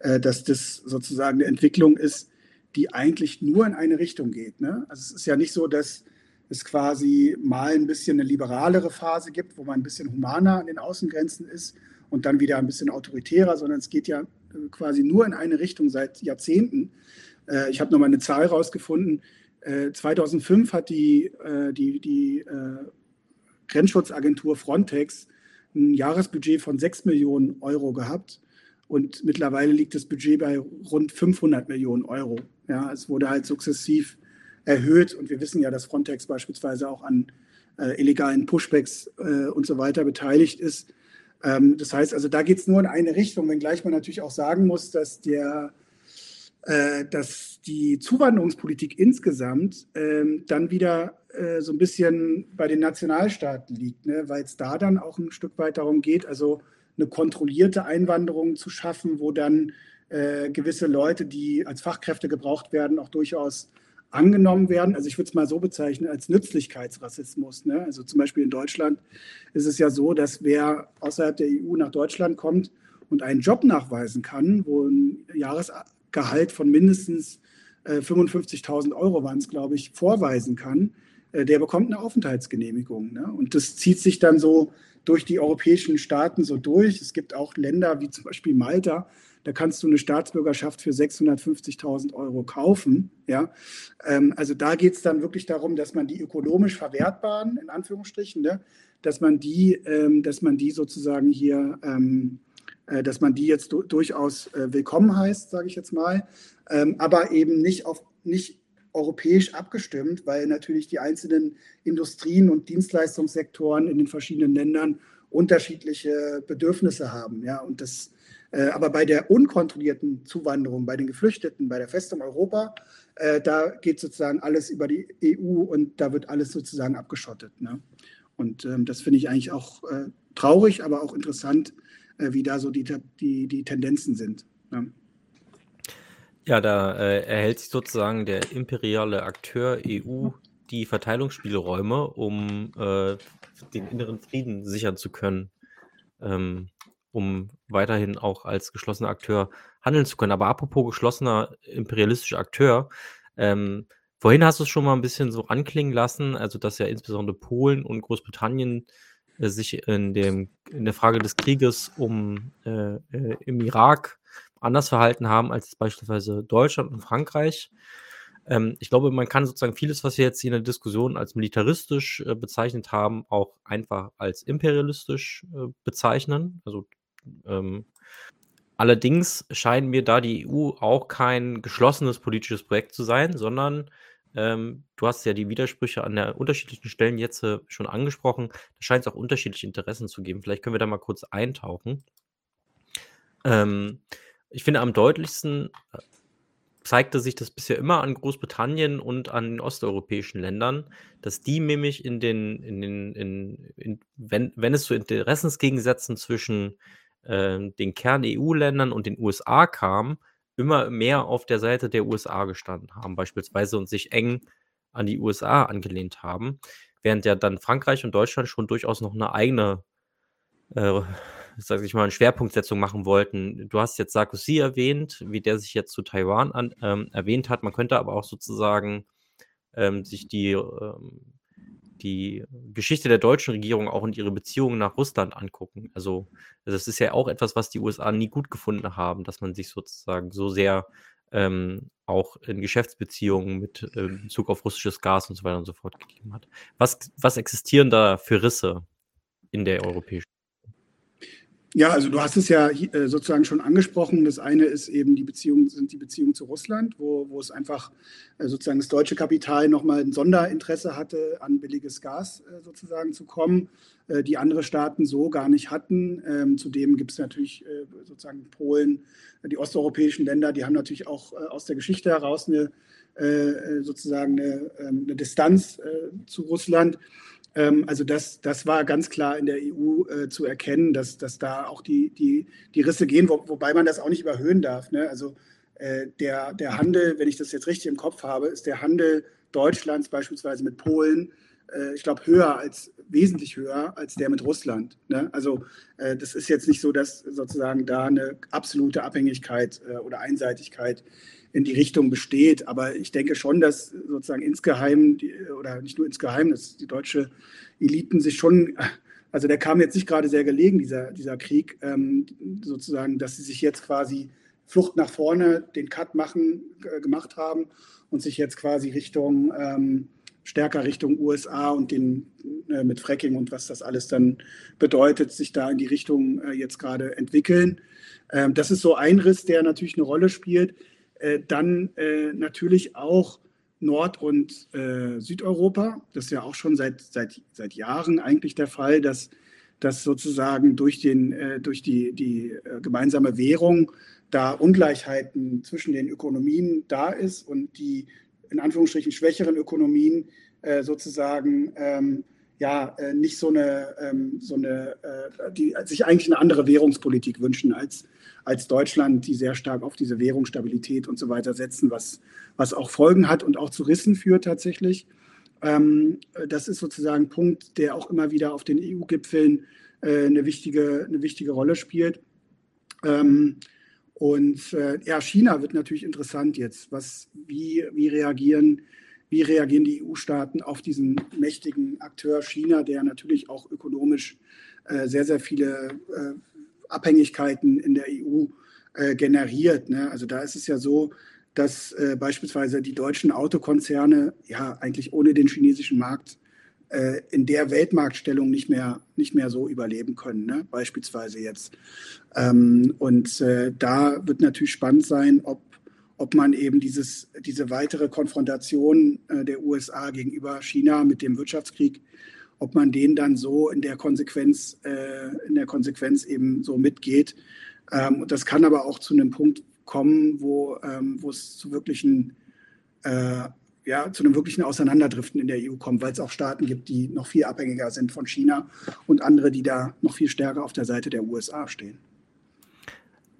äh, dass das sozusagen eine Entwicklung ist, die eigentlich nur in eine Richtung geht. Ne? Also es ist ja nicht so, dass es quasi mal ein bisschen eine liberalere Phase gibt, wo man ein bisschen humaner an den Außengrenzen ist und dann wieder ein bisschen autoritärer, sondern es geht ja äh, quasi nur in eine Richtung seit Jahrzehnten. Äh, ich habe noch mal eine Zahl rausgefunden. 2005 hat die, die, die Grenzschutzagentur Frontex ein Jahresbudget von 6 Millionen Euro gehabt. Und mittlerweile liegt das Budget bei rund 500 Millionen Euro. Ja, es wurde halt sukzessiv erhöht und wir wissen ja, dass Frontex beispielsweise auch an äh, illegalen Pushbacks äh, und so weiter beteiligt ist. Ähm, das heißt also, da geht es nur in eine Richtung, wenngleich man natürlich auch sagen muss, dass der äh, dass die Zuwanderungspolitik insgesamt ähm, dann wieder äh, so ein bisschen bei den Nationalstaaten liegt, ne? weil es da dann auch ein Stück weit darum geht, also eine kontrollierte Einwanderung zu schaffen, wo dann äh, gewisse Leute, die als Fachkräfte gebraucht werden, auch durchaus angenommen werden. Also ich würde es mal so bezeichnen als Nützlichkeitsrassismus. Ne? Also zum Beispiel in Deutschland ist es ja so, dass wer außerhalb der EU nach Deutschland kommt und einen Job nachweisen kann, wo ein Jahresgehalt von mindestens äh, 55.000 Euro waren es, glaube ich, vorweisen kann, äh, der bekommt eine Aufenthaltsgenehmigung. Ne? Und das zieht sich dann so durch die europäischen Staaten so durch. Es gibt auch Länder wie zum Beispiel Malta, da kannst du eine Staatsbürgerschaft für 650.000 Euro kaufen. Ja? Ähm, also da geht es dann wirklich darum, dass man die ökonomisch verwertbaren, in Anführungsstrichen, ne? dass, man die, ähm, dass man die sozusagen hier, ähm, äh, dass man die jetzt du durchaus äh, willkommen heißt, sage ich jetzt mal, ähm, aber eben nicht auf nicht europäisch abgestimmt, weil natürlich die einzelnen Industrien und Dienstleistungssektoren in den verschiedenen Ländern unterschiedliche Bedürfnisse haben. Ja, und das, äh, aber bei der unkontrollierten Zuwanderung, bei den Geflüchteten, bei der Festung Europa, äh, da geht sozusagen alles über die EU und da wird alles sozusagen abgeschottet. Ne? Und ähm, das finde ich eigentlich auch äh, traurig, aber auch interessant, äh, wie da so die, die, die Tendenzen sind. Ne? Ja, da äh, erhält sich sozusagen der imperiale Akteur EU die Verteilungsspielräume, um äh, den inneren Frieden sichern zu können, ähm, um weiterhin auch als geschlossener Akteur handeln zu können. Aber apropos geschlossener imperialistischer Akteur, ähm, vorhin hast du es schon mal ein bisschen so anklingen lassen, also dass ja insbesondere Polen und Großbritannien äh, sich in, dem, in der Frage des Krieges um äh, äh im Irak anders verhalten haben als beispielsweise Deutschland und Frankreich. Ähm, ich glaube, man kann sozusagen vieles, was wir jetzt hier in der Diskussion als militaristisch äh, bezeichnet haben, auch einfach als imperialistisch äh, bezeichnen. Also ähm, allerdings scheint mir da die EU auch kein geschlossenes politisches Projekt zu sein, sondern ähm, du hast ja die Widersprüche an der unterschiedlichen Stellen jetzt äh, schon angesprochen. Da scheint es auch unterschiedliche Interessen zu geben. Vielleicht können wir da mal kurz eintauchen. Ähm, ich finde, am deutlichsten äh, zeigte sich das bisher immer an Großbritannien und an den osteuropäischen Ländern, dass die nämlich in den, in den, in, in, wenn, wenn es zu Interessensgegensätzen zwischen äh, den Kern-EU-Ländern und den USA kam, immer mehr auf der Seite der USA gestanden haben, beispielsweise und sich eng an die USA angelehnt haben, während ja dann Frankreich und Deutschland schon durchaus noch eine eigene äh, sag ich mal, eine Schwerpunktsetzung machen wollten. Du hast jetzt Sarkozy erwähnt, wie der sich jetzt zu Taiwan an, ähm, erwähnt hat. Man könnte aber auch sozusagen ähm, sich die, ähm, die Geschichte der deutschen Regierung auch in ihre Beziehungen nach Russland angucken. Also, das ist ja auch etwas, was die USA nie gut gefunden haben, dass man sich sozusagen so sehr ähm, auch in Geschäftsbeziehungen mit äh, Bezug auf russisches Gas und so weiter und so fort gegeben hat. Was, was existieren da für Risse in der europäischen ja, also du hast es ja äh, sozusagen schon angesprochen. Das eine ist eben die Beziehung, sind die Beziehungen zu Russland, wo, wo es einfach äh, sozusagen das deutsche Kapital nochmal ein Sonderinteresse hatte, an billiges Gas äh, sozusagen zu kommen, die andere Staaten so gar nicht hatten. Ähm, zudem gibt es natürlich sozusagen Polen, die osteuropäischen Länder, die haben natürlich auch aus der Geschichte heraus eine sozusagen eine, ähm, eine Distanz zu Russland. Ähm, also das, das war ganz klar in der EU äh, zu erkennen, dass, dass da auch die, die, die Risse gehen, wo, wobei man das auch nicht überhöhen darf. Ne? Also äh, der, der Handel, wenn ich das jetzt richtig im Kopf habe, ist der Handel Deutschlands beispielsweise mit Polen äh, ich glaube, höher als, wesentlich höher als der mit Russland. Ne? Also äh, das ist jetzt nicht so, dass sozusagen da eine absolute Abhängigkeit äh, oder Einseitigkeit in die Richtung besteht. Aber ich denke schon, dass sozusagen insgeheim, die, oder nicht nur insgeheim, dass die deutsche Eliten sich schon, also der kam jetzt nicht gerade sehr gelegen, dieser, dieser Krieg, ähm, sozusagen, dass sie sich jetzt quasi Flucht nach vorne, den Cut machen, äh, gemacht haben und sich jetzt quasi Richtung ähm, stärker Richtung USA und den äh, mit Fracking und was das alles dann bedeutet, sich da in die Richtung äh, jetzt gerade entwickeln. Ähm, das ist so ein Riss, der natürlich eine Rolle spielt. Äh, dann äh, natürlich auch Nord- und äh, Südeuropa. Das ist ja auch schon seit, seit, seit Jahren eigentlich der Fall, dass, dass sozusagen durch, den, äh, durch die, die gemeinsame Währung da Ungleichheiten zwischen den Ökonomien da ist und die in Anführungsstrichen schwächeren Ökonomien äh, sozusagen ähm, ja äh, nicht so eine, ähm, so eine äh, die sich eigentlich eine andere Währungspolitik wünschen als, als Deutschland, die sehr stark auf diese Währungsstabilität und so weiter setzen, was, was auch Folgen hat und auch zu Rissen führt tatsächlich. Ähm, das ist sozusagen ein Punkt, der auch immer wieder auf den EU-Gipfeln äh, eine, wichtige, eine wichtige Rolle spielt. Ähm, und äh, ja, China wird natürlich interessant jetzt. Was, wie, wie, reagieren, wie reagieren die EU-Staaten auf diesen mächtigen Akteur China, der natürlich auch ökonomisch äh, sehr, sehr viele äh, Abhängigkeiten in der EU äh, generiert. Ne? Also da ist es ja so, dass äh, beispielsweise die deutschen Autokonzerne ja eigentlich ohne den chinesischen Markt äh, in der Weltmarktstellung nicht mehr, nicht mehr so überleben können, ne? beispielsweise jetzt. Ähm, und äh, da wird natürlich spannend sein, ob, ob man eben dieses, diese weitere Konfrontation äh, der USA gegenüber China mit dem Wirtschaftskrieg, ob man den dann so in der Konsequenz, äh, in der Konsequenz eben so mitgeht. Ähm, das kann aber auch zu einem Punkt kommen, wo, ähm, wo es zu wirklichen äh, ja, zu einem wirklichen Auseinanderdriften in der EU kommt, weil es auch Staaten gibt, die noch viel abhängiger sind von China und andere, die da noch viel stärker auf der Seite der USA stehen.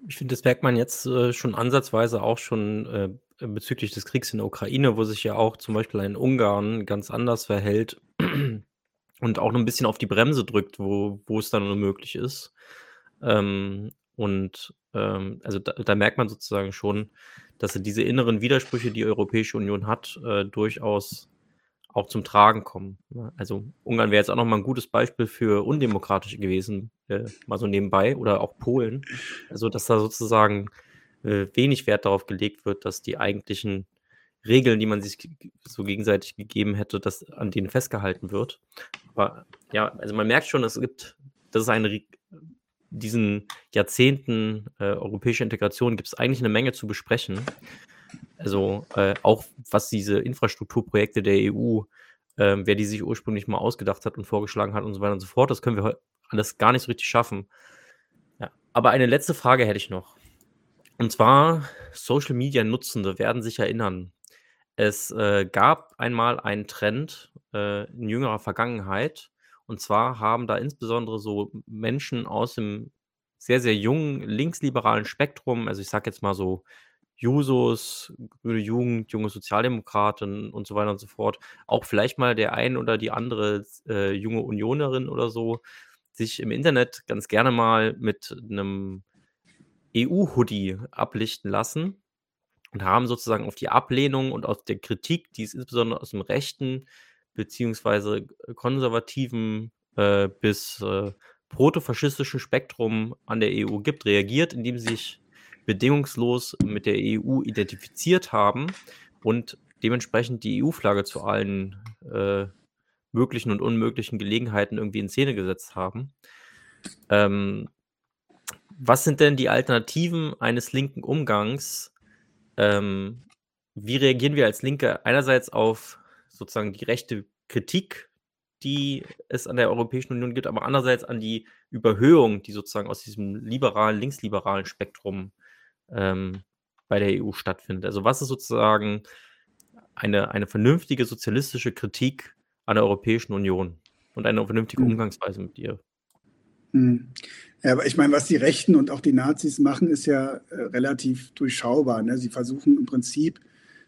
Ich finde, das merkt man jetzt äh, schon ansatzweise auch schon äh, bezüglich des Kriegs in der Ukraine, wo sich ja auch zum Beispiel ein Ungarn ganz anders verhält und auch noch ein bisschen auf die Bremse drückt, wo, wo es dann nur möglich ist. Ähm, und ähm, also da, da merkt man sozusagen schon, dass diese inneren Widersprüche, die die Europäische Union hat, äh, durchaus auch zum Tragen kommen. Ne? Also Ungarn wäre jetzt auch nochmal ein gutes Beispiel für undemokratisch gewesen, äh, mal so nebenbei, oder auch Polen. Also dass da sozusagen äh, wenig Wert darauf gelegt wird, dass die eigentlichen Regeln, die man sich so gegenseitig gegeben hätte, dass an denen festgehalten wird. Aber ja, also man merkt schon, es gibt, das ist eine diesen Jahrzehnten äh, europäischer Integration gibt es eigentlich eine Menge zu besprechen. Also äh, auch was diese Infrastrukturprojekte der EU, äh, wer die sich ursprünglich mal ausgedacht hat und vorgeschlagen hat und so weiter und so fort, das können wir alles gar nicht so richtig schaffen. Ja. Aber eine letzte Frage hätte ich noch. Und zwar, Social Media Nutzende werden sich erinnern. Es äh, gab einmal einen Trend äh, in jüngerer Vergangenheit, und zwar haben da insbesondere so Menschen aus dem sehr, sehr jungen linksliberalen Spektrum, also ich sage jetzt mal so Jusos, Grüne Jugend, junge Sozialdemokraten und so weiter und so fort, auch vielleicht mal der ein oder die andere äh, junge Unionerin oder so, sich im Internet ganz gerne mal mit einem EU-Hoodie ablichten lassen und haben sozusagen auf die Ablehnung und auf der Kritik, die es insbesondere aus dem rechten beziehungsweise konservativen äh, bis äh, protofaschistischen Spektrum an der EU gibt, reagiert, indem sie sich bedingungslos mit der EU identifiziert haben und dementsprechend die EU-Flagge zu allen äh, möglichen und unmöglichen Gelegenheiten irgendwie in Szene gesetzt haben. Ähm, was sind denn die Alternativen eines linken Umgangs? Ähm, wie reagieren wir als Linke einerseits auf sozusagen die rechte Kritik, die es an der Europäischen Union gibt, aber andererseits an die Überhöhung, die sozusagen aus diesem liberalen, linksliberalen Spektrum ähm, bei der EU stattfindet. Also was ist sozusagen eine, eine vernünftige sozialistische Kritik an der Europäischen Union und eine vernünftige hm. Umgangsweise mit ihr? Hm. Ja, aber ich meine, was die Rechten und auch die Nazis machen, ist ja äh, relativ durchschaubar. Ne? Sie versuchen im Prinzip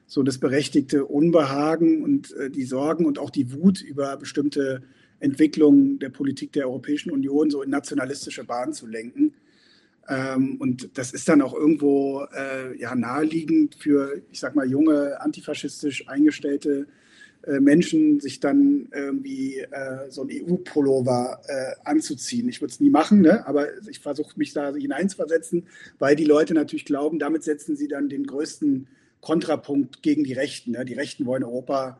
so das berechtigte Unbehagen und äh, die Sorgen und auch die Wut über bestimmte Entwicklungen der Politik der Europäischen Union so in nationalistische Bahnen zu lenken. Ähm, und das ist dann auch irgendwo äh, ja, naheliegend für, ich sag mal, junge, antifaschistisch eingestellte äh, Menschen, sich dann irgendwie äh, so ein EU-Pullover äh, anzuziehen. Ich würde es nie machen, ne? aber ich versuche mich da hineinzuversetzen, weil die Leute natürlich glauben, damit setzen sie dann den größten Kontrapunkt gegen die Rechten. Ne? Die Rechten wollen Europa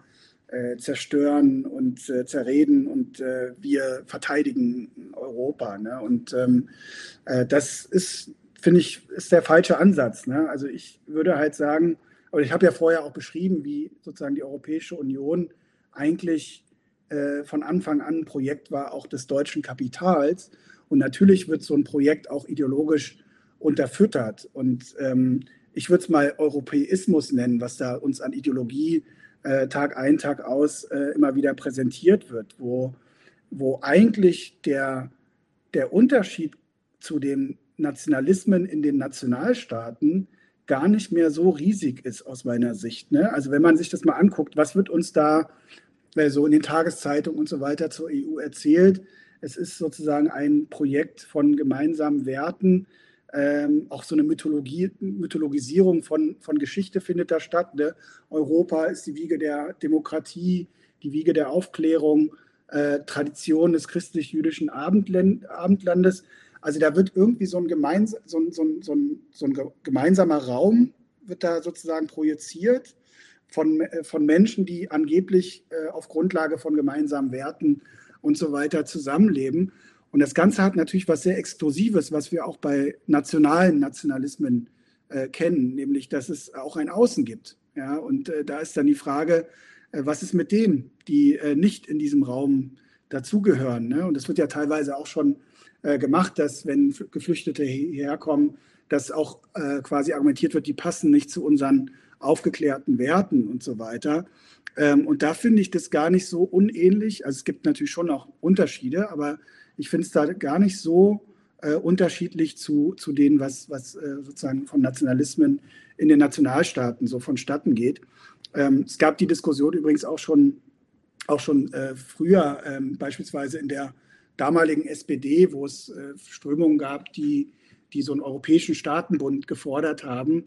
äh, zerstören und äh, zerreden und äh, wir verteidigen Europa. Ne? Und ähm, äh, das ist, finde ich, ist der falsche Ansatz. Ne? Also ich würde halt sagen, aber ich habe ja vorher auch beschrieben, wie sozusagen die Europäische Union eigentlich äh, von Anfang an ein Projekt war, auch des deutschen Kapitals. Und natürlich wird so ein Projekt auch ideologisch unterfüttert. Und ähm, ich würde es mal Europäismus nennen, was da uns an Ideologie äh, Tag ein, Tag aus äh, immer wieder präsentiert wird, wo, wo eigentlich der, der Unterschied zu den Nationalismen in den Nationalstaaten gar nicht mehr so riesig ist aus meiner Sicht. Ne? Also wenn man sich das mal anguckt, was wird uns da äh, so in den Tageszeitungen und so weiter zur EU erzählt? Es ist sozusagen ein Projekt von gemeinsamen Werten, ähm, auch so eine Mythologie, Mythologisierung von, von Geschichte findet da statt. Ne? Europa ist die Wiege der Demokratie, die Wiege der Aufklärung, äh, Tradition des christlich-jüdischen Abendlandes. Also da wird irgendwie so ein, gemeins so ein, so ein, so ein, so ein gemeinsamer Raum, wird da sozusagen projiziert von, äh, von Menschen, die angeblich äh, auf Grundlage von gemeinsamen Werten und so weiter zusammenleben. Und das Ganze hat natürlich was sehr Exklusives, was wir auch bei nationalen Nationalismen äh, kennen, nämlich dass es auch ein Außen gibt. Ja, und äh, da ist dann die Frage, äh, was ist mit denen, die äh, nicht in diesem Raum dazugehören? Ne? Und das wird ja teilweise auch schon äh, gemacht, dass wenn Geflüchtete hierher kommen, dass auch äh, quasi argumentiert wird, die passen nicht zu unseren aufgeklärten Werten und so weiter. Ähm, und da finde ich das gar nicht so unähnlich. Also es gibt natürlich schon auch Unterschiede, aber ich finde es da gar nicht so äh, unterschiedlich zu, zu denen, was, was äh, sozusagen von Nationalismen in den Nationalstaaten so vonstatten geht. Ähm, es gab die Diskussion übrigens auch schon, auch schon äh, früher, ähm, beispielsweise in der damaligen SPD, wo es äh, Strömungen gab, die, die so einen europäischen Staatenbund gefordert haben.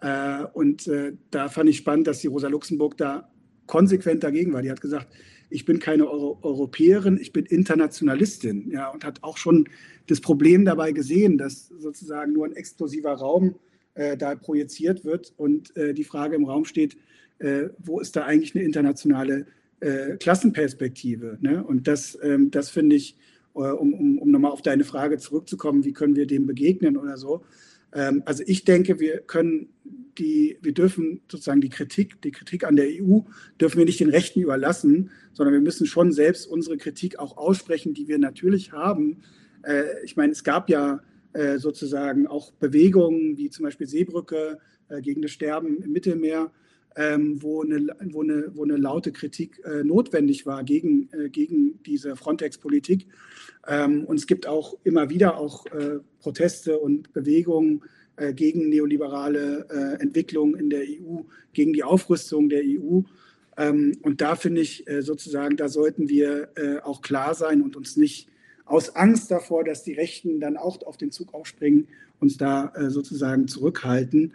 Äh, und äh, da fand ich spannend, dass die Rosa Luxemburg da konsequent dagegen war. Die hat gesagt, ich bin keine Euro Europäerin, ich bin Internationalistin. Ja, und hat auch schon das Problem dabei gesehen, dass sozusagen nur ein exklusiver Raum äh, da projiziert wird und äh, die Frage im Raum steht, äh, wo ist da eigentlich eine internationale äh, Klassenperspektive? Ne? Und das, ähm, das finde ich, äh, um, um, um nochmal auf deine Frage zurückzukommen, wie können wir dem begegnen oder so. Ähm, also ich denke, wir können die, wir dürfen sozusagen die Kritik, die Kritik an der EU, dürfen wir nicht den Rechten überlassen, sondern wir müssen schon selbst unsere Kritik auch aussprechen, die wir natürlich haben. Äh, ich meine, es gab ja äh, sozusagen auch Bewegungen wie zum Beispiel Seebrücke äh, gegen das Sterben im Mittelmeer, ähm, wo, eine, wo, eine, wo eine laute Kritik äh, notwendig war gegen, äh, gegen diese Frontex-Politik. Ähm, und es gibt auch immer wieder auch äh, Proteste und Bewegungen äh, gegen neoliberale äh, Entwicklungen in der EU, gegen die Aufrüstung der EU. Ähm, und da finde ich äh, sozusagen, da sollten wir auch klar sein und uns nicht aus Angst davor, dass die Rechten dann auch auf den Zug aufspringen, uns da sozusagen zurückhalten.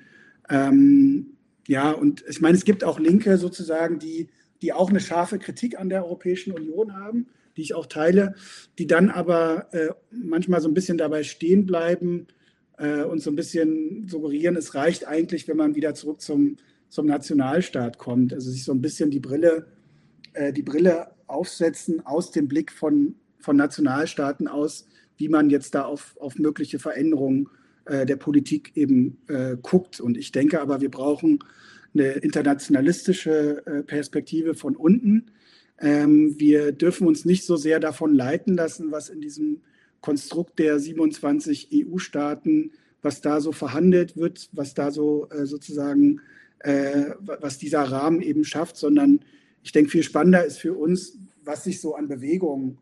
Ähm, ja, und ich meine, es gibt auch Linke sozusagen, die, die auch eine scharfe Kritik an der Europäischen Union haben, die ich auch teile, die dann aber äh, manchmal so ein bisschen dabei stehen bleiben äh, und so ein bisschen suggerieren, es reicht eigentlich, wenn man wieder zurück zum, zum Nationalstaat kommt. Also sich so ein bisschen die Brille, äh, die Brille aufsetzen aus dem Blick von, von Nationalstaaten aus, wie man jetzt da auf, auf mögliche Veränderungen äh, der Politik eben äh, guckt. Und ich denke aber, wir brauchen eine internationalistische äh, Perspektive von unten. Ähm, wir dürfen uns nicht so sehr davon leiten lassen, was in diesem Konstrukt der 27 EU-Staaten, was da so verhandelt wird, was da so äh, sozusagen, äh, was dieser Rahmen eben schafft, sondern ich denke, viel spannender ist für uns, was sich so an Bewegungen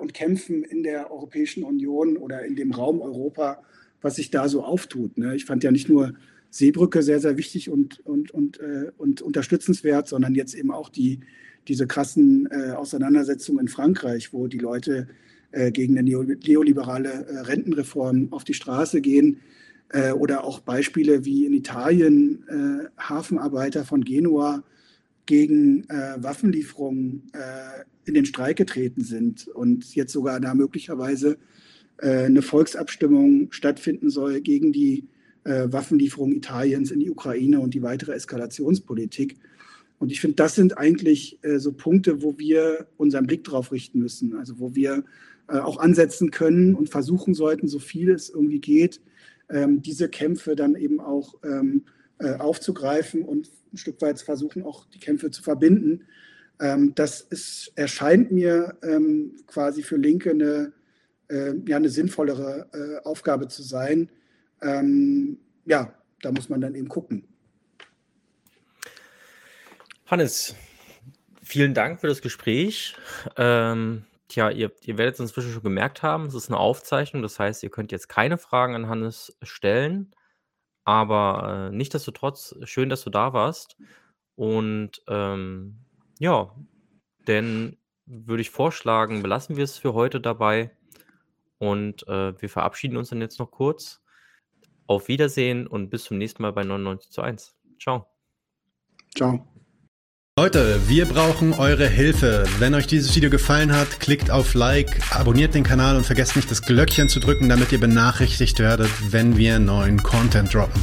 und Kämpfen in der Europäischen Union oder in dem Raum Europa was sich da so auftut. Ne? Ich fand ja nicht nur Seebrücke sehr, sehr wichtig und, und, und, äh, und unterstützenswert, sondern jetzt eben auch die, diese krassen äh, Auseinandersetzungen in Frankreich, wo die Leute äh, gegen eine neoliberale äh, Rentenreform auf die Straße gehen. Äh, oder auch Beispiele wie in Italien äh, Hafenarbeiter von Genua gegen Waffenlieferungen in den Streik getreten sind und jetzt sogar da möglicherweise eine Volksabstimmung stattfinden soll gegen die äh, Waffenlieferung Italiens in die Ukraine und die weitere Eskalationspolitik. Und ich finde, das sind eigentlich äh, so Punkte, wo wir unseren Blick drauf richten müssen, also wo wir äh, auch ansetzen können und versuchen sollten, so viel es irgendwie geht, ähm, diese Kämpfe dann eben auch ähm, äh, aufzugreifen und ein Stück weit versuchen, auch die Kämpfe zu verbinden. Ähm, das ist, erscheint mir quasi für Linke eine, äh, ja, eine sinnvollere äh, Aufgabe zu sein ähm, ja, da muss man dann eben gucken. Hannes, vielen Dank für das Gespräch. Ähm, tja, ihr, ihr werdet es inzwischen schon gemerkt haben, es ist eine Aufzeichnung, das heißt, ihr könnt jetzt keine Fragen an Hannes stellen. Aber äh, nichtsdestotrotz, schön, dass du da warst. Und ähm, ja, denn würde ich vorschlagen, belassen wir es für heute dabei. Und äh, wir verabschieden uns dann jetzt noch kurz. Auf Wiedersehen und bis zum nächsten Mal bei 99 zu 1. Ciao. Ciao. Leute, wir brauchen eure Hilfe. Wenn euch dieses Video gefallen hat, klickt auf Like, abonniert den Kanal und vergesst nicht das Glöckchen zu drücken, damit ihr benachrichtigt werdet, wenn wir neuen Content droppen.